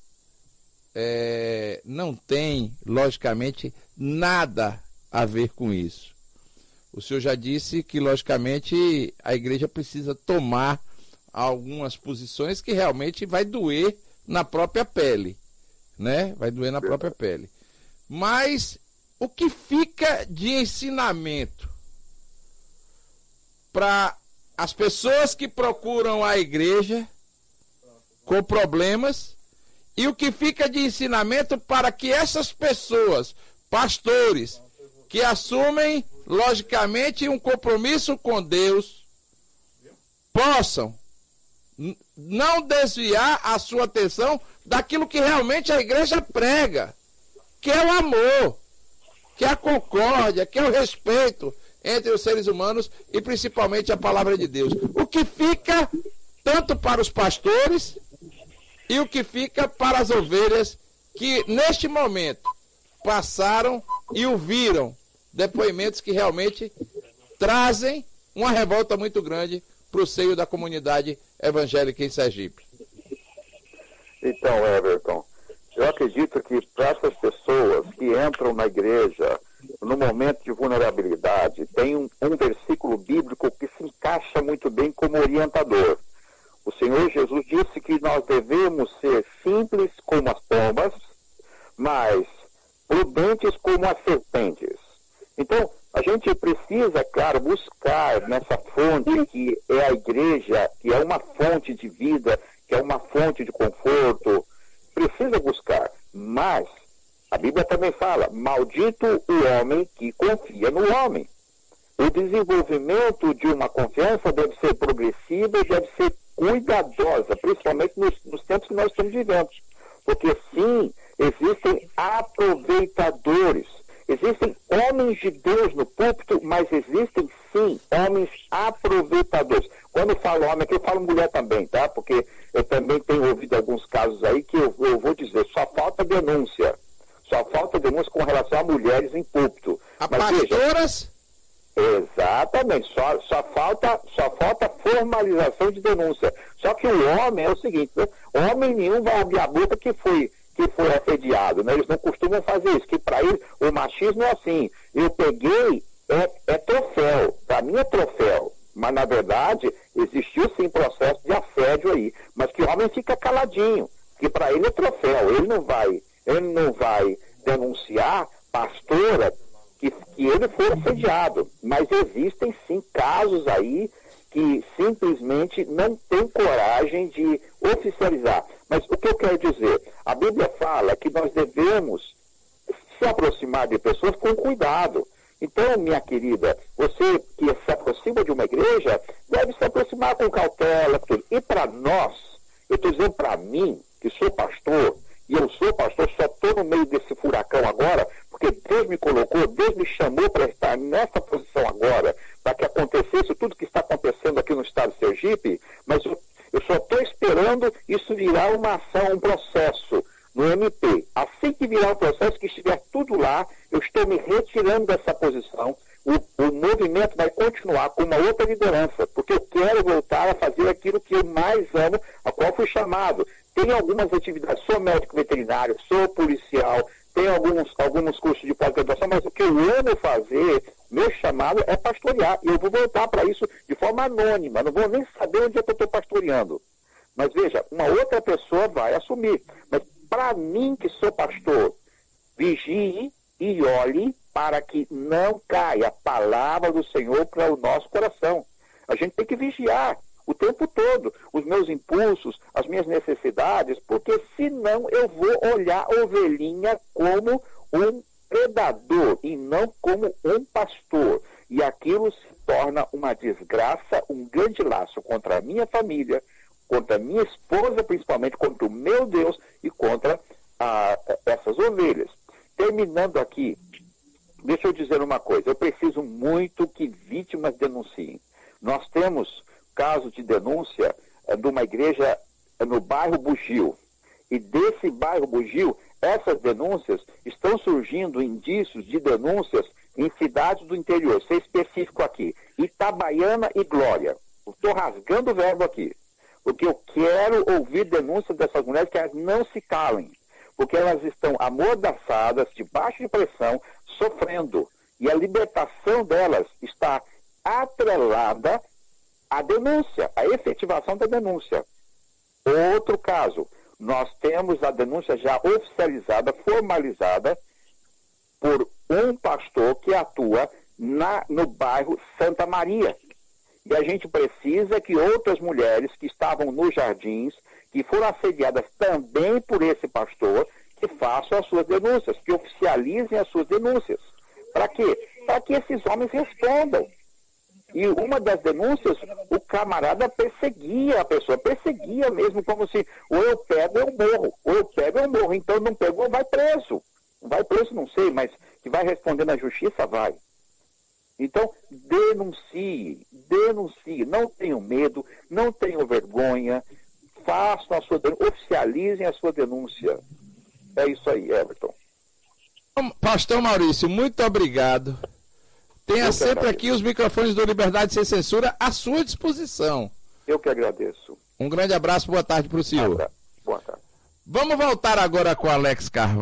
é, não tem, logicamente, nada a ver com isso. O senhor já disse que, logicamente, a igreja precisa tomar algumas posições que realmente vai doer na própria pele né? Vai doer na própria pele. Mas o que fica de ensinamento para as pessoas que procuram a igreja com problemas e o que fica de ensinamento para que essas pessoas, pastores, que assumem logicamente um compromisso com Deus, possam não desviar a sua atenção daquilo que realmente a igreja prega, que é o amor, que é a concórdia, que é o respeito entre os seres humanos e principalmente a palavra de Deus. O que fica tanto para os pastores e o que fica para as ovelhas que neste momento passaram e ouviram depoimentos que realmente trazem uma revolta muito grande para o seio da comunidade evangélica em Sergipe. Então, Everton, eu acredito que para essas pessoas que entram na igreja no momento de vulnerabilidade, tem um, um versículo bíblico que se encaixa muito bem como orientador. O Senhor Jesus disse que nós devemos ser simples como as pombas, mas prudentes como as serpentes. Então, a gente precisa, claro, buscar nessa fonte que é a igreja, que é uma fonte de vida, que é uma fonte de conforto, precisa buscar. Mas a Bíblia também fala: maldito o homem que confia no homem. O desenvolvimento de uma confiança deve ser progressiva e deve ser cuidadosa, principalmente nos, nos tempos que nós estamos vivendo. Porque sim, existem aproveitadores, existem homens de Deus no púlpito, mas existem sim homens aproveitadores. Quando eu falo homem aqui, eu falo mulher também, tá? Porque eu também tenho ouvido alguns casos aí que eu, eu vou dizer, só falta denúncia. Só falta denúncia com relação a mulheres em púlpito. A Mas, pastoras? Veja, exatamente, só, só, falta, só falta formalização de denúncia. Só que o homem é o seguinte, né? homem nenhum vai abrir a boca que foi que foi assediado, né? Eles não costumam fazer isso, que para eles o machismo é assim. Eu peguei, é, é troféu, para mim é troféu. Mas, na verdade, existiu sim processo de assédio aí. Mas que o homem fica caladinho, que para ele é troféu. Ele não vai, ele não vai denunciar pastora que, que ele foi assediado. Mas existem sim casos aí que simplesmente não tem coragem de oficializar. Mas o que eu quero dizer? A Bíblia fala que nós devemos se aproximar de pessoas com cuidado. Então, minha querida, você que se aproxima de uma igreja, deve se aproximar com cautela. E para nós, eu estou dizendo para mim, que sou pastor, e eu sou pastor, só estou no meio desse furacão agora, porque Deus me colocou, Deus me chamou para estar nessa posição agora, para que acontecesse tudo que está acontecendo aqui no estado de Sergipe, mas eu, eu só estou esperando isso virar uma ação, um processo no MP. Assim que virar o processo, que estiver tudo lá, eu estou me retirando dessa posição. O, o, movimento vai continuar com uma outra liderança, porque eu quero voltar a fazer aquilo que eu mais amo, a qual fui chamado. Tenho algumas atividades, sou médico veterinário, sou policial, tenho alguns, alguns cursos de pós-graduação, mas o que eu amo fazer, meu chamado é pastorear. E eu vou voltar para isso de forma anônima, não vou nem saber onde é que eu estou pastoreando. Mas veja, uma outra pessoa vai assumir. Mas para mim, que sou pastor, vigie e olhe para que não caia a palavra do Senhor para o nosso coração. A gente tem que vigiar o tempo todo os meus impulsos, as minhas necessidades, porque senão eu vou olhar a ovelhinha como um predador e não como um pastor. E aquilo se torna uma desgraça, um grande laço contra a minha família, contra a minha esposa, principalmente contra o meu Deus e contra ah, essas ovelhas. Terminando aqui, deixa eu dizer uma coisa: eu preciso muito que vítimas denunciem. Nós temos caso de denúncia é, de uma igreja é, no bairro Bugio. E desse bairro Bugio, essas denúncias estão surgindo indícios de denúncias em cidades do interior, ser específico aqui, Itabaiana e Glória. Estou rasgando o verbo aqui, porque eu quero ouvir denúncias dessas mulheres que elas não se calem, porque elas estão amordaçadas, debaixo de pressão, sofrendo. E a libertação delas está atrelada a denúncia, a efetivação da denúncia. Outro caso, nós temos a denúncia já oficializada, formalizada, por um pastor que atua na, no bairro Santa Maria. E a gente precisa que outras mulheres que estavam nos jardins, que foram assediadas também por esse pastor, que façam as suas denúncias, que oficializem as suas denúncias. Para quê? Para que esses homens respondam. E uma das denúncias, o camarada perseguia a pessoa, perseguia mesmo, como se ou eu pego eu morro, ou eu pego eu morro. Então não pegou, vai preso. Vai preso, não sei, mas que vai responder na justiça, vai. Então, denuncie, denuncie, não tenham medo, não tenham vergonha, façam a sua denúncia, oficializem a sua denúncia. É isso aí, Everton. Pastor Maurício, muito obrigado. Tenha sempre aqui os microfones do Liberdade Sem Censura à sua disposição. Eu que agradeço. Um grande abraço, boa tarde para o senhor. Boa tarde. Vamos voltar agora com Alex Carvalho.